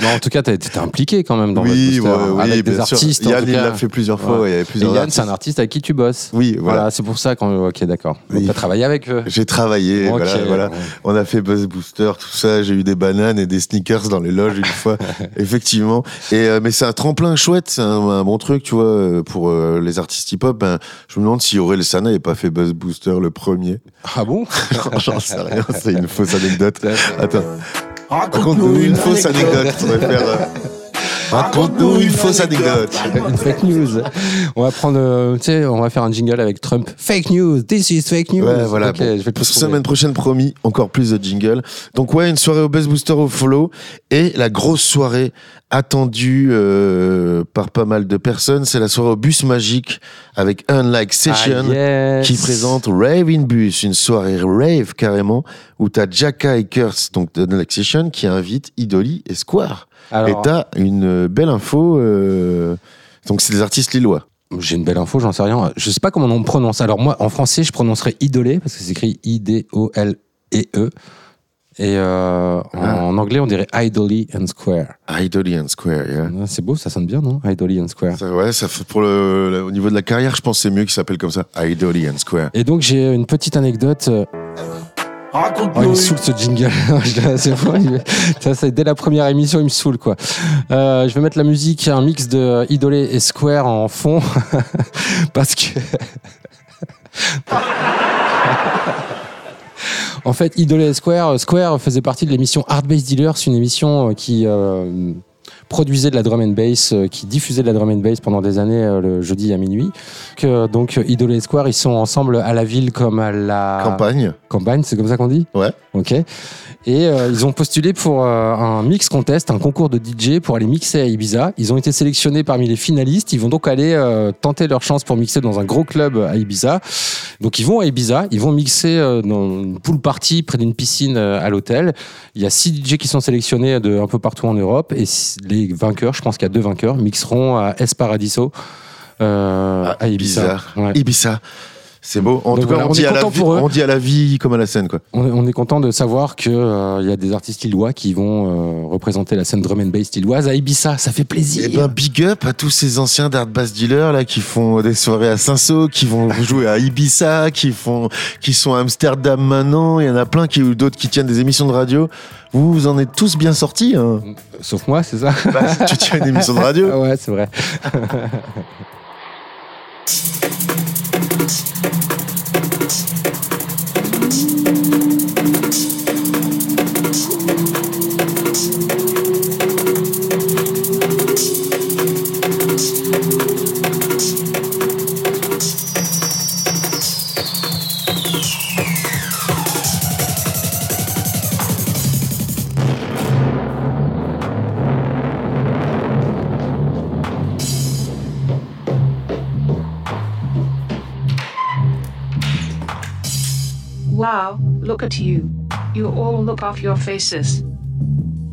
Non, en tout cas, été impliqué quand même dans Oui, votre booster, ouais, oui, avec des bien sûr. artistes. Yann, il l'a fait plusieurs fois, ouais, plusieurs Et Yann, c'est un artiste avec qui tu bosses. Oui, voilà. c'est pour ça qu'on. Ok, d'accord. Donc, t'as travaillé avec eux. J'ai travaillé, voilà. On a fait Buzz Booster, tout ça. J'ai eu des bananes et des sneakers dans les loges une fois, effectivement. Et euh, mais c'est un tremplin chouette, c'est un, un bon truc, tu vois, euh, pour euh, les artistes hip-hop. Ben, je me demande si Aurel Sana n'avait pas fait Buzz Booster le premier. Ah bon? J'en sais rien, c'est une fausse anecdote. Attends. Raconte-nous une fausse anecdote. Raconte-nous une fausse anecdote. Une fake news. On va prendre, euh, tu sais, on va faire un jingle avec Trump. Fake news, this is fake news. Ouais, voilà. Ok, bon. je vais te le trouver. Semaine prochaine, promis, encore plus de jingle. Donc ouais, une soirée au Buzz Booster au Follow et la grosse soirée attendue euh, par pas mal de personnes, c'est la soirée au Bus Magique avec Unlike Session Ah, yes. qui présente Rave in Bus, une soirée rave carrément où t'as Jacka et Kurtz, donc de Unlike Session, qui invite Idoli et Square. Alors- et t'as une belle info. euh, Donc c'est des artistes lillois. J'ai une belle info, j'en sais rien. Je sais pas comment on prononce. Alors moi, en français, je prononcerais idolé parce que c'est écrit I-D-O-L-E-E. Et euh, en, Ah. en anglais, on dirait Idly and Square. Idoli and Square, yeah. Ah, C'est beau, ça sonne bien, non? Idly and Square. Ça, ouais, ça fait pour le, le- au niveau de la carrière, je pense que c'est mieux qu'il s'appelle comme ça, Idoli and Square. Et donc j'ai une petite anecdote. euh, Oh, il me saoule ce jingle. Ça, dès la première émission, il me saoule quoi. Euh, je vais mettre la musique, un mix de Idolé et Square en fond parce que. En fait, Idolé et Square, Square faisait partie de l'émission Hard Bass Dealers, une émission euh, qui euh, produisait de la drum and bass, euh, qui diffusait de la drum and bass pendant des années euh, le jeudi à minuit. Que, donc Idolé et Square, ils sont ensemble à la ville comme à la Campagne. Campagne, c'est comme ça qu'on dit? Ouais. Ok. Et euh, ils ont postulé pour euh, un mix contest, un concours de DJ pour aller mixer à Ibiza. Ils ont été sélectionnés parmi les finalistes. Ils vont donc aller euh, tenter leur chance pour mixer dans un gros club à Ibiza. Donc ils vont à Ibiza, ils vont mixer dans une pool party près d'une piscine à l'hôtel. Il y a six DJ qui sont sélectionnés de un peu partout en Europe et s- vainqueurs, je pense qu'il y a deux vainqueurs, mixeront à Es Paradiso. euh, à Ibiza. Bizarre. Ouais. Ibiza. C'est beau. En Donc tout cas, voilà, on, on dit à la content vie, on dit à la vie comme à la scène, quoi. On, on est content de savoir qu'il il y a des artistes lillois qui vont euh, représenter la scène drum and bass lilloise à Ibiza. Ça fait plaisir. Eh ben, big up à tous ces anciens d'art bass dealers là qui font des soirées à Saint-Saul, qui vont jouer à Ibiza, qui font, qui sont à Amsterdam maintenant. Il y en a plein qui ou d'autres qui tiennent des émissions de radio. Vous, vous en êtes tous bien sortis. Hein. Sauf moi, c'est ça Bah, tu tiens une émission de radio. Ouais, c'est vrai. at you. You all look off your faces.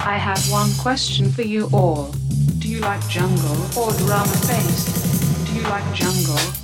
I have one question for you all. Do you like jungle or drum and bass? Do you like jungle?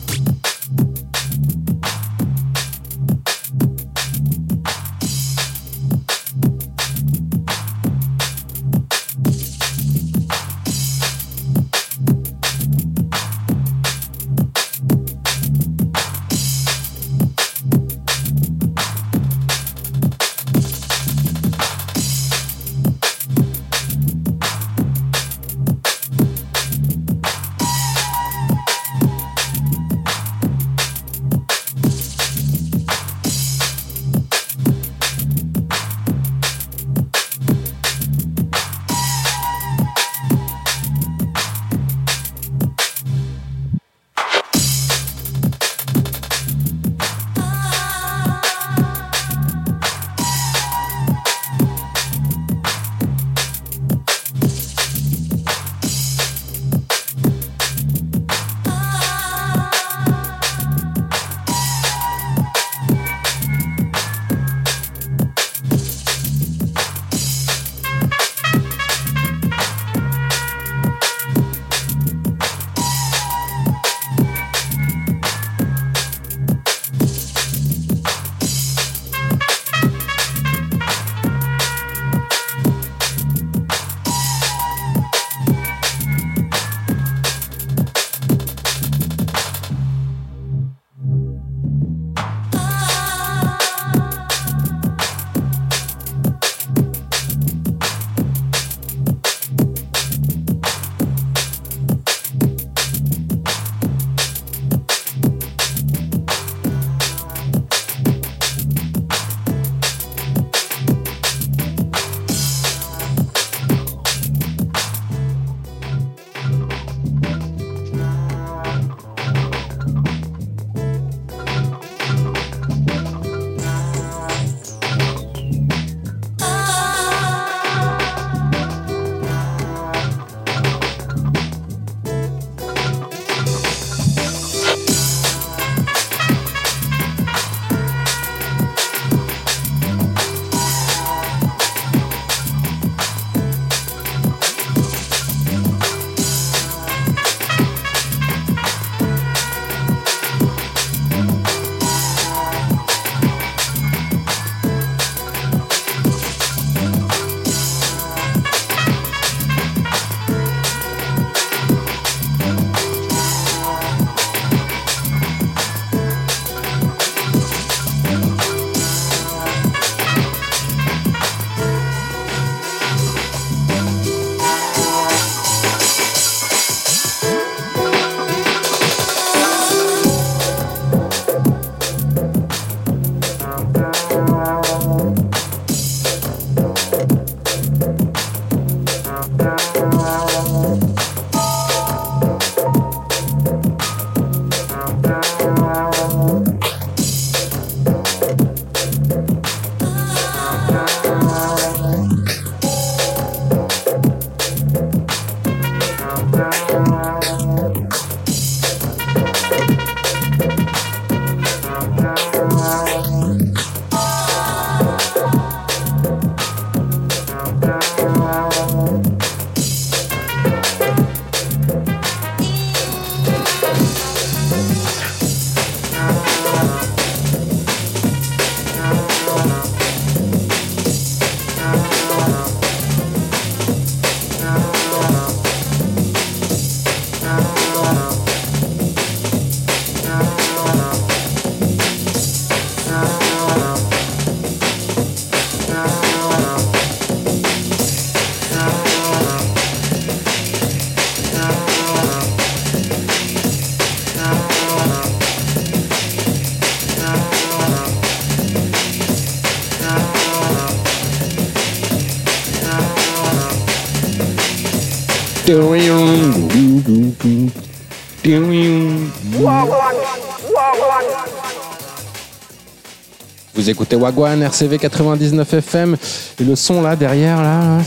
Vous écoutez Wagwan, RCV 99 FM. Et le son là, derrière, là,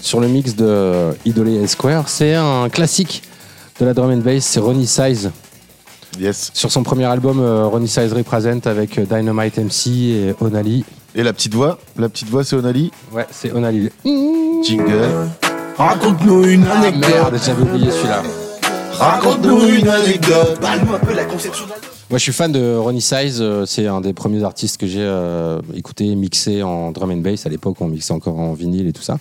sur le mix de Idolé Square, c'est un classique de la drum and bass, c'est Ronnie Size. Yes. Sur son premier album, euh, Ronnie Size Represent avec euh, Dynamite MC et Onali. Et la petite voix La petite voix, c'est Onali? Ouais, c'est Onali. Jingle. Raconte-nous une Ah anecdote. merde, j'avais oublié celui-là. Raconte-nous une anecdote. Parle-nous un peu de la conception de l'album. Moi, je suis fan de Ronnie Size. euh, C'est un des premiers artistes que j'ai euh, écouté, mixé en drum and bass. À l'époque, on mixait encore en vinyle et tout ça.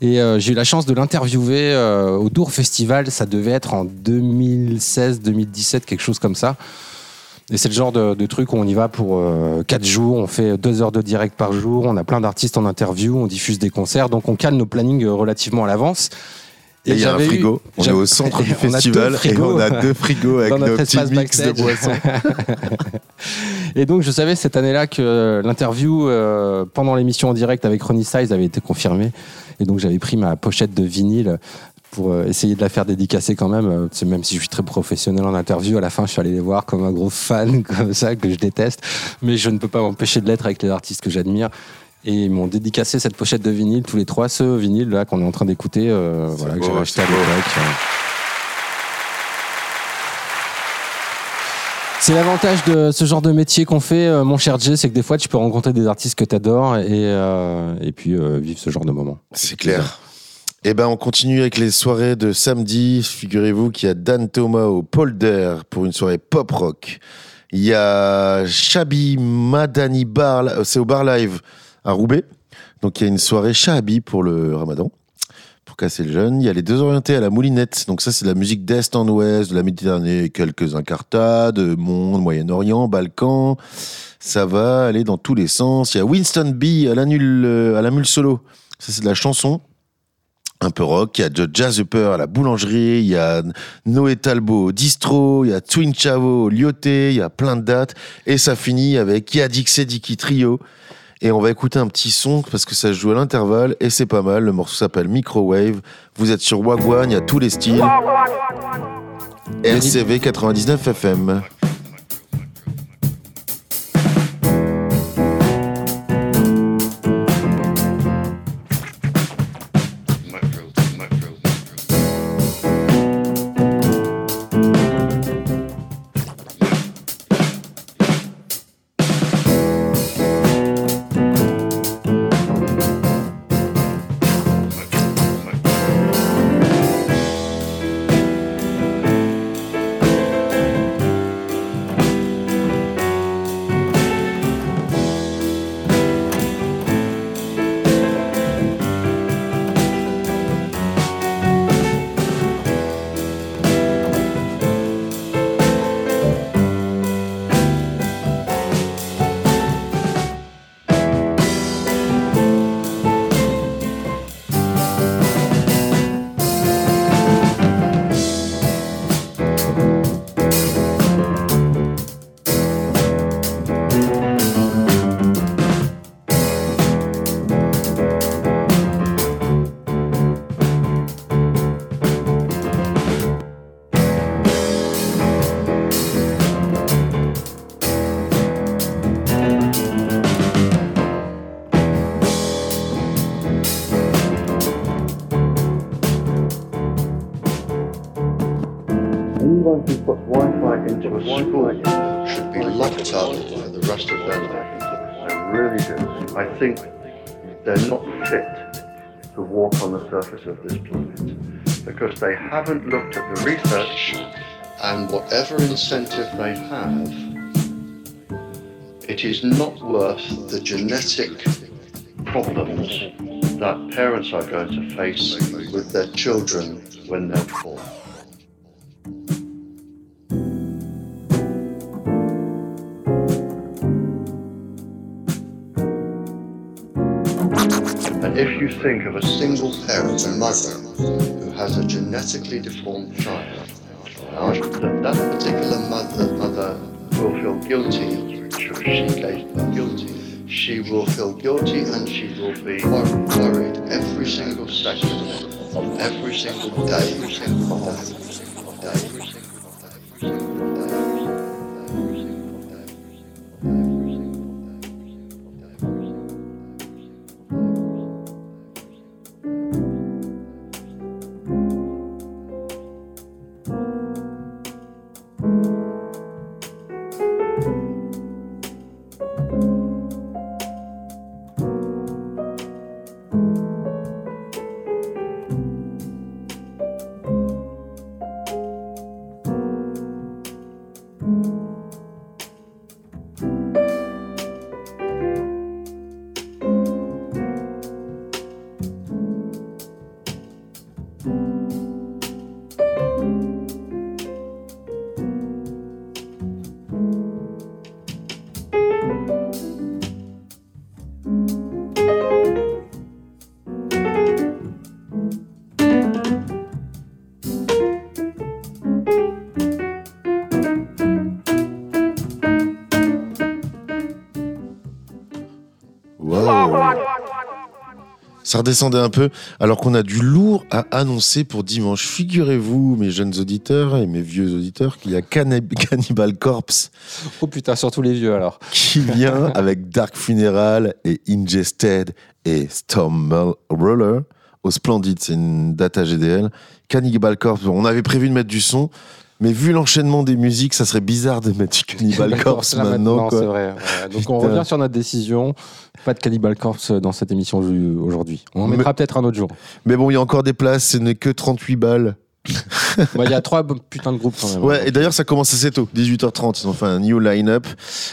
Et euh, j'ai eu la chance de l'interviewer euh, au Tour Festival. Ça devait être en 2016-2017, quelque chose comme ça. Et c'est le genre de, de truc où on y va pour 4 jours, on fait 2 heures de direct par jour, on a plein d'artistes en interview, on diffuse des concerts, donc on cale nos plannings euh, relativement à l'avance. Et il y a un eu- frigo. On est au centre du deux festival et on a deux frigos avec nos notre petits mix de boissons. Et donc, je savais cette année-là que l'interview euh, pendant l'émission en direct avec Ronnie Size avait été confirmée. Et donc, j'avais pris ma pochette de vinyle pour euh, essayer de la faire dédicacer quand même. Euh, c'est Même si je suis très professionnel en interview, à la fin, je suis allé les voir comme un gros fan, comme ça, que je déteste. Mais je ne peux pas m'empêcher de l'être avec les artistes que j'admire. Et ils m'ont dédicacé cette pochette de vinyle, tous les trois, ce vinyle là qu'on est en train d'écouter, euh, voilà, que j'avais acheté à l'époque. C'est l'avantage de ce genre de métier qu'on fait, euh, mon cher Jay, c'est que des fois tu peux rencontrer des artistes que tu adores et, euh, et puis vivre ce genre de moment. C'est clair. Eh ben, on continue avec les soirées de samedi. Figurez-vous qu'il y a Dan Thomas au Polder pour une soirée pop rock. Il y a Shabi Madani Bar, c'est au Bar Live à Roubaix. Donc il y a une soirée Shabi pour le Ramadan, pour casser le jeûne. Il y a les deux orientés à la Moulinette. Donc ça, c'est de la musique d'Est en Ouest, de la Méditerranée, quelques incartades, monde, Moyen-Orient, Balkan. Ça va aller dans tous les sens. Il y a Winston B à euh, à la mule solo. Ça, c'est de la chanson un peu rock. Il y a The Jazz Upper à la boulangerie, il y a Noé Talbot au distro, il y a Twin Chavo au Lyoté, il y a plein de dates. Et ça finit avec Yadik Sediki Trio. Et on va écouter un petit son parce que ça se joue à l'intervalle et c'est pas mal. Le morceau s'appelle Microwave. Vous êtes sur Wagwan, il y a tous les styles. RCV 99 FM. On the surface of this planet because they haven't looked at the research and whatever incentive they have, it is not worth the genetic problems that parents are going to face with their children when they're born. Think of a single parent, a mother, who has a genetically deformed child, that, that particular mother, mother will feel guilty, she gave them guilty. She will feel guilty and she will be worried every single second of every single day, every single day, every single day. Waouh. Ça redescendait un peu, alors qu'on a du lourd à annoncer pour dimanche. Figurez-vous, mes jeunes auditeurs et mes vieux auditeurs, qu'il y a Cannib- Cannibal Corpse Oh putain, surtout les vieux alors. qui vient avec Dark Funeral et Ingested et Storm Roller au Splendid. C'est une data GDL. Cannibal Corpse, on avait prévu de mettre du son, mais vu l'enchaînement des musiques, ça serait bizarre de mettre du Cannibal Corpse Là, maintenant. quoi. c'est vrai. Ouais, Donc on revient sur notre décision. Pas de Cannibal Corpse dans cette émission aujourd'hui. On en Mais- mettra peut-être un autre jour. Mais bon, il y a encore des places, ce n'est que 38 balles. Bah, Il y a trois putains de groupes quand même. Ouais, et d'ailleurs, ça commence assez tôt, 18h30. Ils ont fait un new line-up.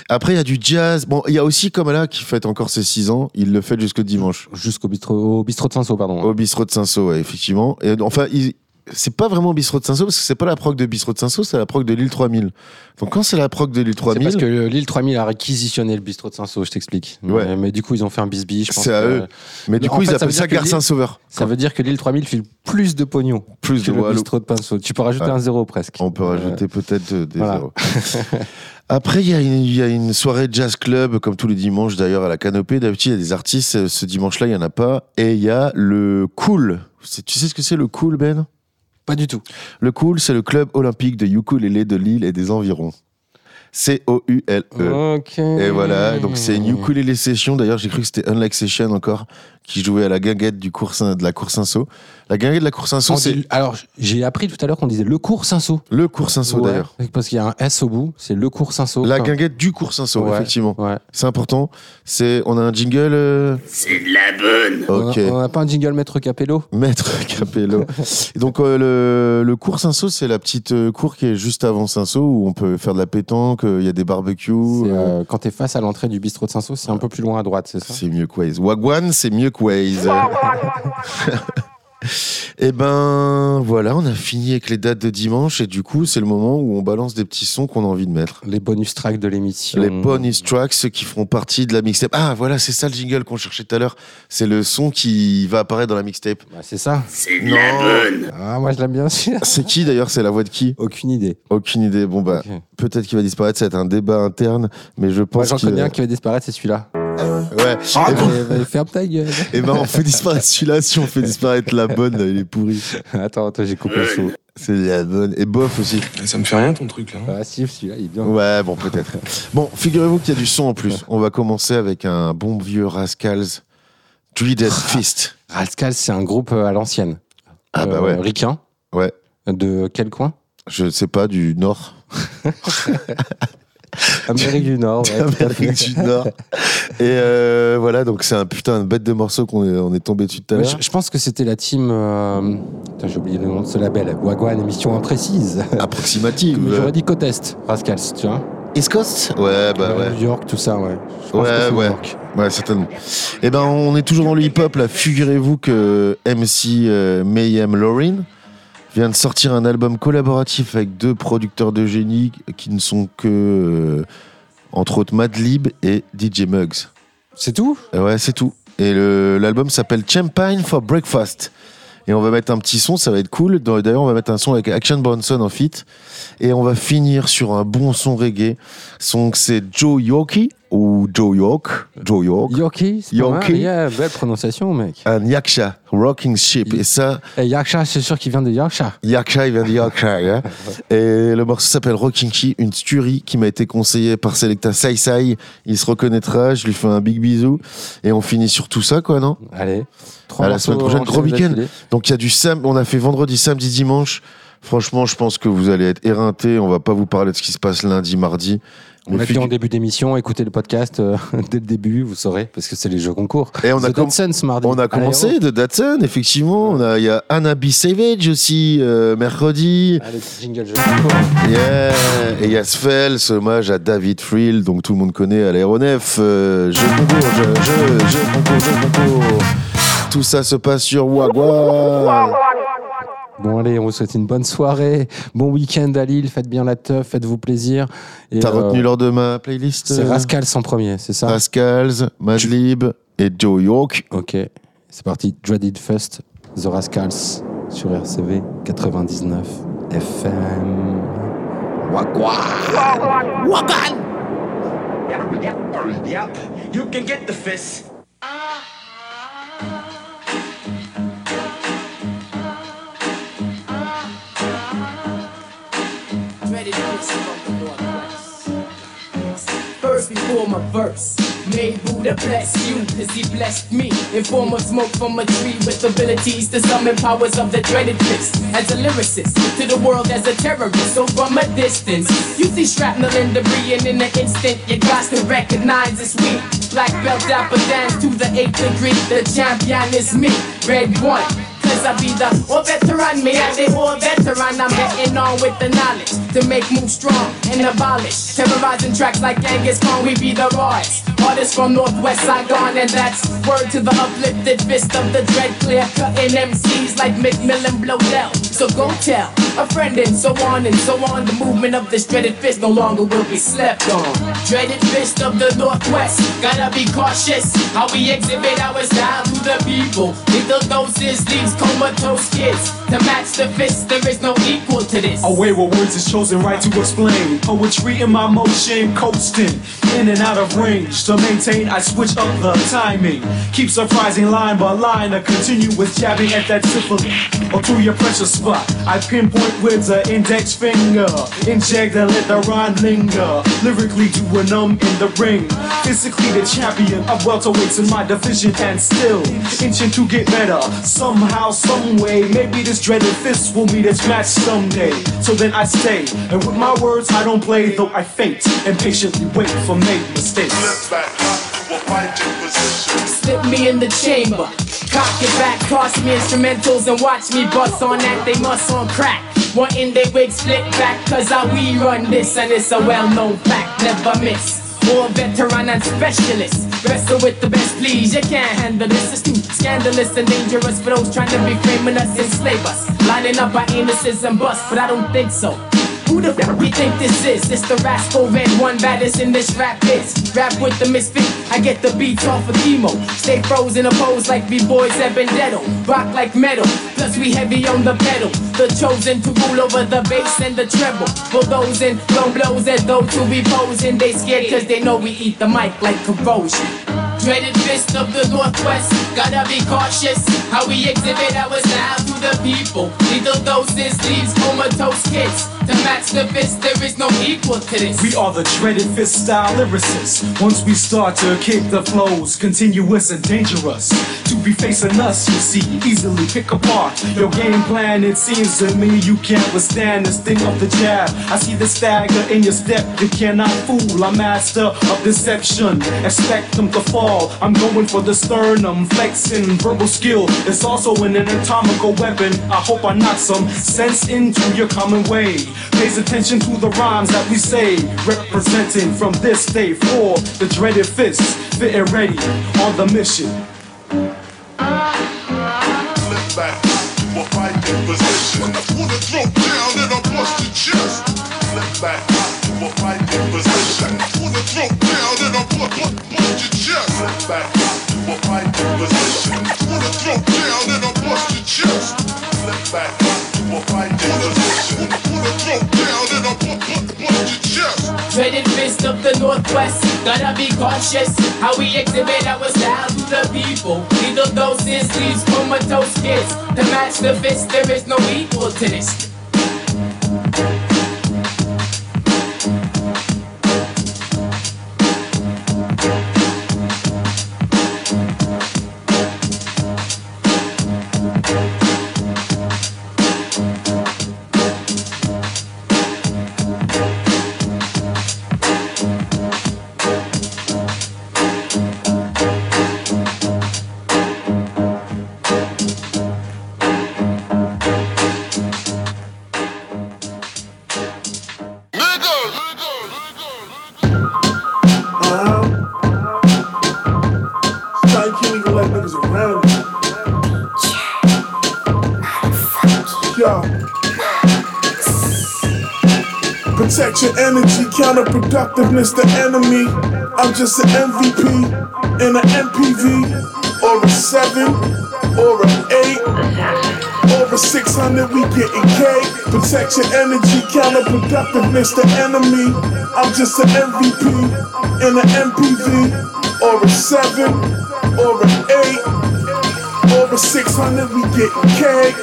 Après, il y a du jazz. Bon, il y a aussi Kamala qui fête encore ses 6 ans. Il le fait jusqu'au dimanche. Jusqu'au bistrot, au bistrot de Saint-Sau, pardon. Au bistrot de Saint-Sau, ouais, effectivement. Et enfin, il- c'est pas vraiment bistrot de Saint-Sau parce que c'est pas la prog de bistrot de Saint-Sau, c'est la prog de l'île 3000. Donc quand c'est la prog de l'île C'est 3000, parce que l'île 3000 a réquisitionné le bistrot de Saint-Sau, je t'explique. Ouais. Mais, mais du coup, ils ont fait un bisbis, je pense. c'est à que- eux. Mais du En coup, fait, ils ça appellent ça Gare l'île- Saint-Sauveur. Ça veut dire que l'île 3000 file plus de pognon Plus que de le Wallo. bistrot de Pinceau. Tu peux rajouter Ah. un zéro presque. On peut Euh, rajouter peut-être euh, des voilà. zéros. Après, il y, a une- il y a une soirée jazz club, comme tous les dimanches d'ailleurs, à la canopée. D'habitude, il y a des artistes. euh, Ce dimanche-là, il n'y en a pas. Et il y a le Cool. C'est- Tu sais ce que c'est le Cool, Ben? Pas du tout. Le Cool, c'est le club olympique de ukulélé de Lille et des environs. C-O-U-L-E. E. Et voilà, donc c'est une ukulélé session. D'ailleurs, j'ai cru que c'était Unlike Session encore, qui jouait à la guinguette du cours de la cour Saint-Sau. La guinguette de la cour Saint-Sau, On c'est alors, j'ai appris tout à l'heure qu'on disait le cours Saint-Sau. le cours Saint-Sau Ouais, d'ailleurs. Parce qu'il y a un S au bout, c'est le cours Saint-Sau. La Enfin, guinguette du cours Saint-Sau, Ouais, effectivement. ouais. C'est important. C'est, on a un jingle. euh, C'est de la bonne. On n'a pas un jingle Maître Capello Maître Capello. Donc euh, le, le cours Saint-Sau, c'est la petite euh, cour qui est juste avant Saint-Sau où on peut faire de la pétanque, il y a des barbecues. Euh, euh, Quand t'es face à l'entrée du bistrot de Saint-Sau, c'est un peu plus loin à droite, c'est ça? C'est mieux que Waze. Wagwan, c'est mieux Waze. et ben voilà, on a fini avec les dates de dimanche et du coup, c'est le moment où on balance des petits sons qu'on a envie de mettre. Les bonus tracks de l'émission. Les bonus tracks ceux qui feront partie de la mixtape. Ah voilà, c'est ça le jingle qu'on cherchait tout à l'heure. C'est le son qui va apparaître dans la mixtape. Bah, c'est ça. C'est la bonne. Ah, moi je l'aime bien sûr. C'est qui d'ailleurs C'est la voix de qui? Aucune idée. Aucune idée. Bon bah peut-être qu'il va disparaître, c'est un débat interne, mais je Moi pense j'en qu'il- connais un qui va disparaître, c'est celui-là. Ouais. Ah, Et bon- mais- mais ferme ta gueule. Et ben on fait disparaître celui-là si on fait disparaître la bonne, il est pourri. Attends, attends, j'ai coupé le son. C'est la bonne. Et bof aussi. Ça me fait rien ton truc là. Ah si, celui-là, il est bien. Ouais, bon, peut-être. Bon, figurez-vous qu'il y a du son en plus. On va commencer avec un bon vieux Rascals, Dreaded Fist. Rascal, c'est un groupe euh, à l'ancienne. Ah bah Euh, ouais. Ricain. Ouais. De quel coin? Je sais pas, du Nord. Amérique du Nord. ouais. Amérique du Nord. Et euh, voilà, donc c'est un putain de bête de morceau qu'on est, on est tombé dessus tout à l'heure. je, pense que c'était la team. euh, Putain, j'ai oublié le nom de ce label. Wagwan, émission imprécise. Approximative. J'aurais dit Côte Est, Rascals, tu vois. East Coast? Ouais, bah ouais. New York, tout ça, ouais. Je pense que Ouais, New ouais. York. Ouais, certainement. Eh ben, on est toujours dans le hip-hop, là. Figurez-vous que MC euh, Mayhem Lauren vient de sortir un album collaboratif avec deux producteurs de génie qui ne sont que, euh, entre autres, Madlib et DJ Muggs. C'est tout? Ouais, c'est tout. Et l'album s'appelle Champagne for Breakfast. Et on va mettre un petit son, ça va être cool. D'ailleurs, on va mettre un son avec Action Bronson en feat. Et on va finir sur un bon son reggae. Son, c'est Joe Yorkie ou Joe York. Joe York. Yorkie, c'est pas mal. Yorkie. Yeah, belle prononciation, mec. Un Yaksha, Rocking Ship. Et ça, Et Yorkshire, c'est sûr qu'il vient de Yorkshire. Yaksha, il vient de Yorkshire. hein. Et le morceau s'appelle Rocking Ship, une tuerie qui m'a été conseillée par Selecta Sai Sai. Il se reconnaîtra, je lui fais un big bisou. Et on finit sur tout ça, quoi, non? Allez. à la semaine prochaine, gros week-end. Donc il y a du sam, on a fait vendredi, samedi, dimanche. Franchement, je pense que vous allez être éreintés. On va pas vous parler de ce qui se passe lundi, mardi. On Mais l'a dit en début d'émission, écoutez le podcast euh, dès le début, vous saurez, parce que c'est les jeux concours. Et on a, com- mardi. on a commencé de Datsun, effectivement. A- Il y a Anna B. Savage aussi, euh, mercredi. Jingle concours. Yeah. Et il y a Svel, ce hommage à David Frill, donc tout le monde connaît à l'aéronef. Euh, jeu concours, jeu, jeu, jeu concours, jeu concours. Tout ça se passe sur Wagwan. Bon, allez, on vous souhaite une bonne soirée, bon week-end à Lille, faites bien la teuf, faites-vous plaisir. T'as euh, retenu l'ordre de ma playlist C'est euh, Rascal en premier, c'est ça? Rascals, Madlib et Joe York. Ok, c'est parti. Dreaded First, The Rascals sur RCV 99 FM. Wagwan Wagan! Yep, you can get the fist. First before my verse. Made Buddha bless you, cause he blessed me. In form of smoke from a tree with abilities to summon powers of the dreaded fist. As a lyricist, to the world as a terrorist. So from a distance, you see shrapnel and debris, and in an instant, you got to recognize it's we. Black belt dapper dance to the eighth degree. The champion is me, red one. Cause I be the all veteran, me and the all veteran. I'm getting on with the knowledge to make moves strong and abolish. Terrorizing tracks like Genghis Khan, we be the boys. Artists from Northwest Saigon, and that's word to the uplifted fist of the dread clear cutting MCs like Macmillan Blodell. So go tell a friend and so on and so on. The movement of this dreaded fist no longer will be slept on. Dreaded fist of the Northwest, gotta be cautious how we exhibit our style to the people. Lethal doses leaves comatose kids. To match the fist, there is no equal to this. Away with words is chosen right to explain. Poetry in my motion, coasting in and out of range. To maintain, I switch up the timing. Keep surprising line by line. I continue with jabbing at that syphilis or to your pressure spot. I pinpoint with the index finger. Inject and let the rhyme linger. Lyrically do a numb in the ring. Physically the champion of welterweights in my division and still inching to get better. Somehow, some way, maybe this dreaded fist will meet its match someday. So then I stay, and with my words I don't play, though I faint and patiently wait for made mistakes. Slip me in the chamber. Cock it back, toss me instrumentals and watch me bust on that. They must on crack. Wanting they wig split back, cause how we run this, and it's a well known fact. Never miss. More veteran and specialist. Wrestle with the best, please. You can't handle this. It's too scandalous and dangerous for those trying to be framing us, enslave us. Lining up our anuses and bust, but I don't think so. Who the fuck we think this is? It's the rascal red one baddest in this rap is. Rap with the misfit, I get the beats off of chemo. Stay frozen, opposed like B-boys at Vendetto. Rock like metal, plus we heavy on the pedal. The chosen to rule over the bass and the treble. Bulldozing, blow blows at those who be posing. They scared cause they know we eat the mic like corrosion. Dreaded fist of the Northwest, gotta be cautious. How we exhibit our style to the people. Lead Handle doses, leaves comatose kids. To match the fist, there is no equal to this. We are the dreaded fist style lyricists. Once we start to kick the flows, continuous and dangerous. To be facing us, you see, easily pick apart your game plan. It seems to me you can't withstand the sting of the jab. I see the stagger in your step, you cannot fool. I'm master of deception. Expect them to fall. I'm going for the sternum, flexing verbal skill. It's also an anatomical weapon. I hope I knock some sense into your common way. Pays attention to the rhymes that we say, representing from this day for the dreaded fists, fit and ready on the mission. Flip back to a fighting position. I Pull the throat down and I bust your chest. Flip back to a fighting position. I Pull the throat down and I bust, bust, your chest. Flip back to a fighting position. I Pull the throat down and I bust your chest. Flip back to a fighting position. Dreaded fist of the northwest, gotta be cautious. How we exhibit our style to the people. Needle doses leaves comatose kids. To match the fist, there is no equal to this. Energy, counterproductiveness, the enemy. I'm just an MVP in an MPV, or a 7, or an 8, or a 600, we getting K. Protect your energy, counterproductiveness, the enemy. I'm just an MVP in an MPV, or a 7, or an 8, or a 600, we getting K.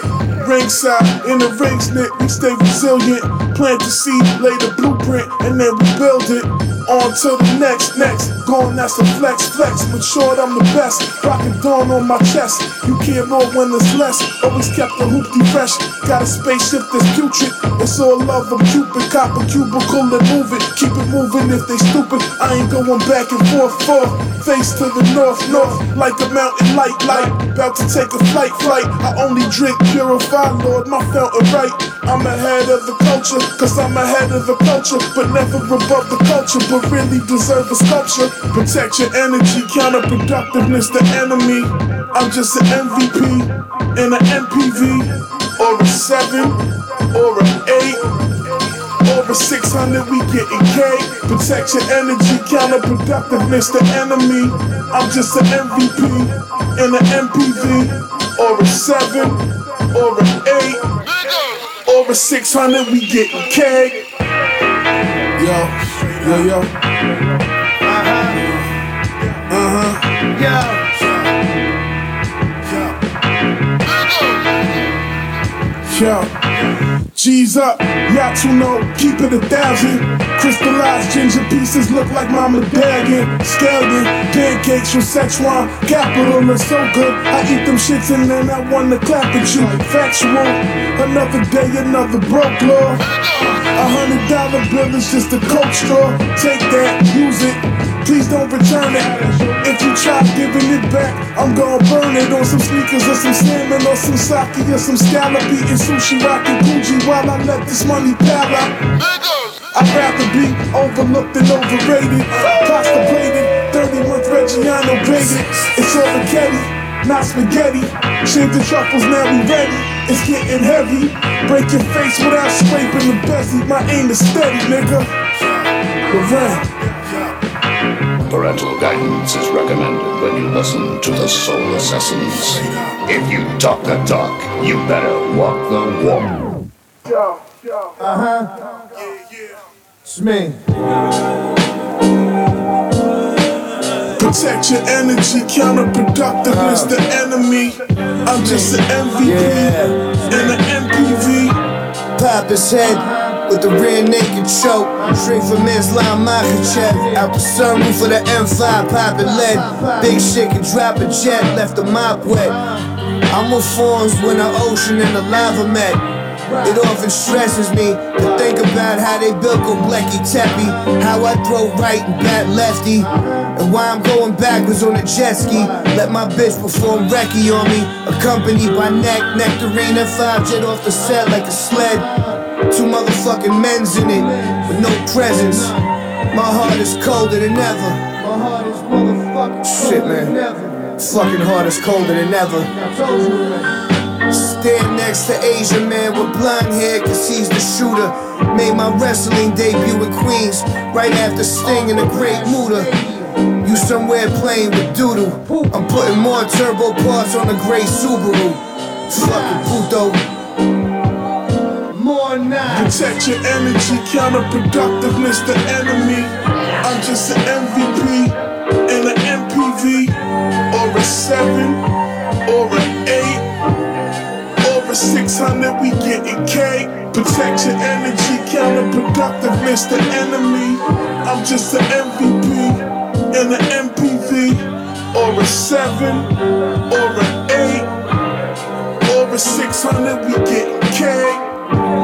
Ringside, in the rings knit, we stay resilient. Plant the seed, lay the blueprint, and then we build it. On to the next, next. Going, that's the flex, flex. Matured, I'm the best. Rockin' dawn on my chest. You can't roll when there's less. Always kept the hoopty fresh. Got a spaceship that's putrid. It's all love, I'm Cupid. Cop a cubicle and move it. Keep it moving if they stupid. I ain't going back and forth, forth. Face to the north, north. Like a mountain light, light. About to take a flight, flight. I only drink purified, Lord, my fountain right. I'm ahead of the culture, cause I'm ahead of the culture. But never above the culture, but really deserve a sculpture. Protect your energy, counterproductiveness, the enemy. I'm just an MVP in an MPV, or a 7, or an 8. Over 600, we getting K. Protect your energy, counterproductiveness, the enemy. I'm just an MVP in an MPV, or a 7, or an 8. Over 600, we getting K. Yo, yo, yo. Uh huh. Uh huh. Yo. Yo. Yo. G's up, y'all to know, keep it a thousand. Crystallized ginger pieces look like mama medallion. Scallion, pancakes from Szechuan, capital is so good. I eat them shits and then I wanna clap at you. Factual, another day, another broke law. A hundred dollar bill is just a coke straw. Take that, use it. Please don't return it. If you try giving it back, I'm gonna burn it on some sneakers or some salmon or some sake or some scallop eating sushi rocking Gucci while I let this money pile out. I'd rather be overlooked and overrated. 30 month Reggiano baited. It's all spaghetti, not spaghetti. Shave the truffles, now we ready. It's getting heavy. Break your face without scraping the bezel. My aim is steady, nigga. Lorraine. Parental guidance is recommended when you listen to the Soul Assassins. If you talk the talk, you better walk the walk. Yo, yo. Uh huh. It's me. Protect your energy, counterproductiveness, the enemy. I'm just an MVP and an MPV Pop his head with the rear naked choke. Straight from Islam Makhachev. Out the sunroof of the M5, popping lead. Big shit can drop a jet, left the mop wet. I'm with forms when the ocean and the lava met. It often stresses me to think about how they built Goblecki Tepe, how I throw right and bat lefty, and why I'm going backwards on a jet ski. Let my bitch perform recce on me, accompanied by neck, nectarine, and five jet off the set like a sled. Two motherfucking men's in it with no presents. My heart is colder than ever. My heart is motherfucking shit, man. Fucking heart is colder than ever. Stand next to Asian man with blonde hair, cause he's the shooter. Made my wrestling debut in Queens, right after Sting in the Great Muda. You somewhere playing with doodle. I'm putting more turbo parts on the gray Subaru. Fucking puto. More now. Protect your energy, counterproductiveness, the enemy. I'm just an MVP in an MPV, or a 7, or an 8, or 600. We getting K. Protect your energy, counterproductiveness, the enemy. I'm just an MVP in an MPV, or a 7, or an 8, or a 600. We getting K.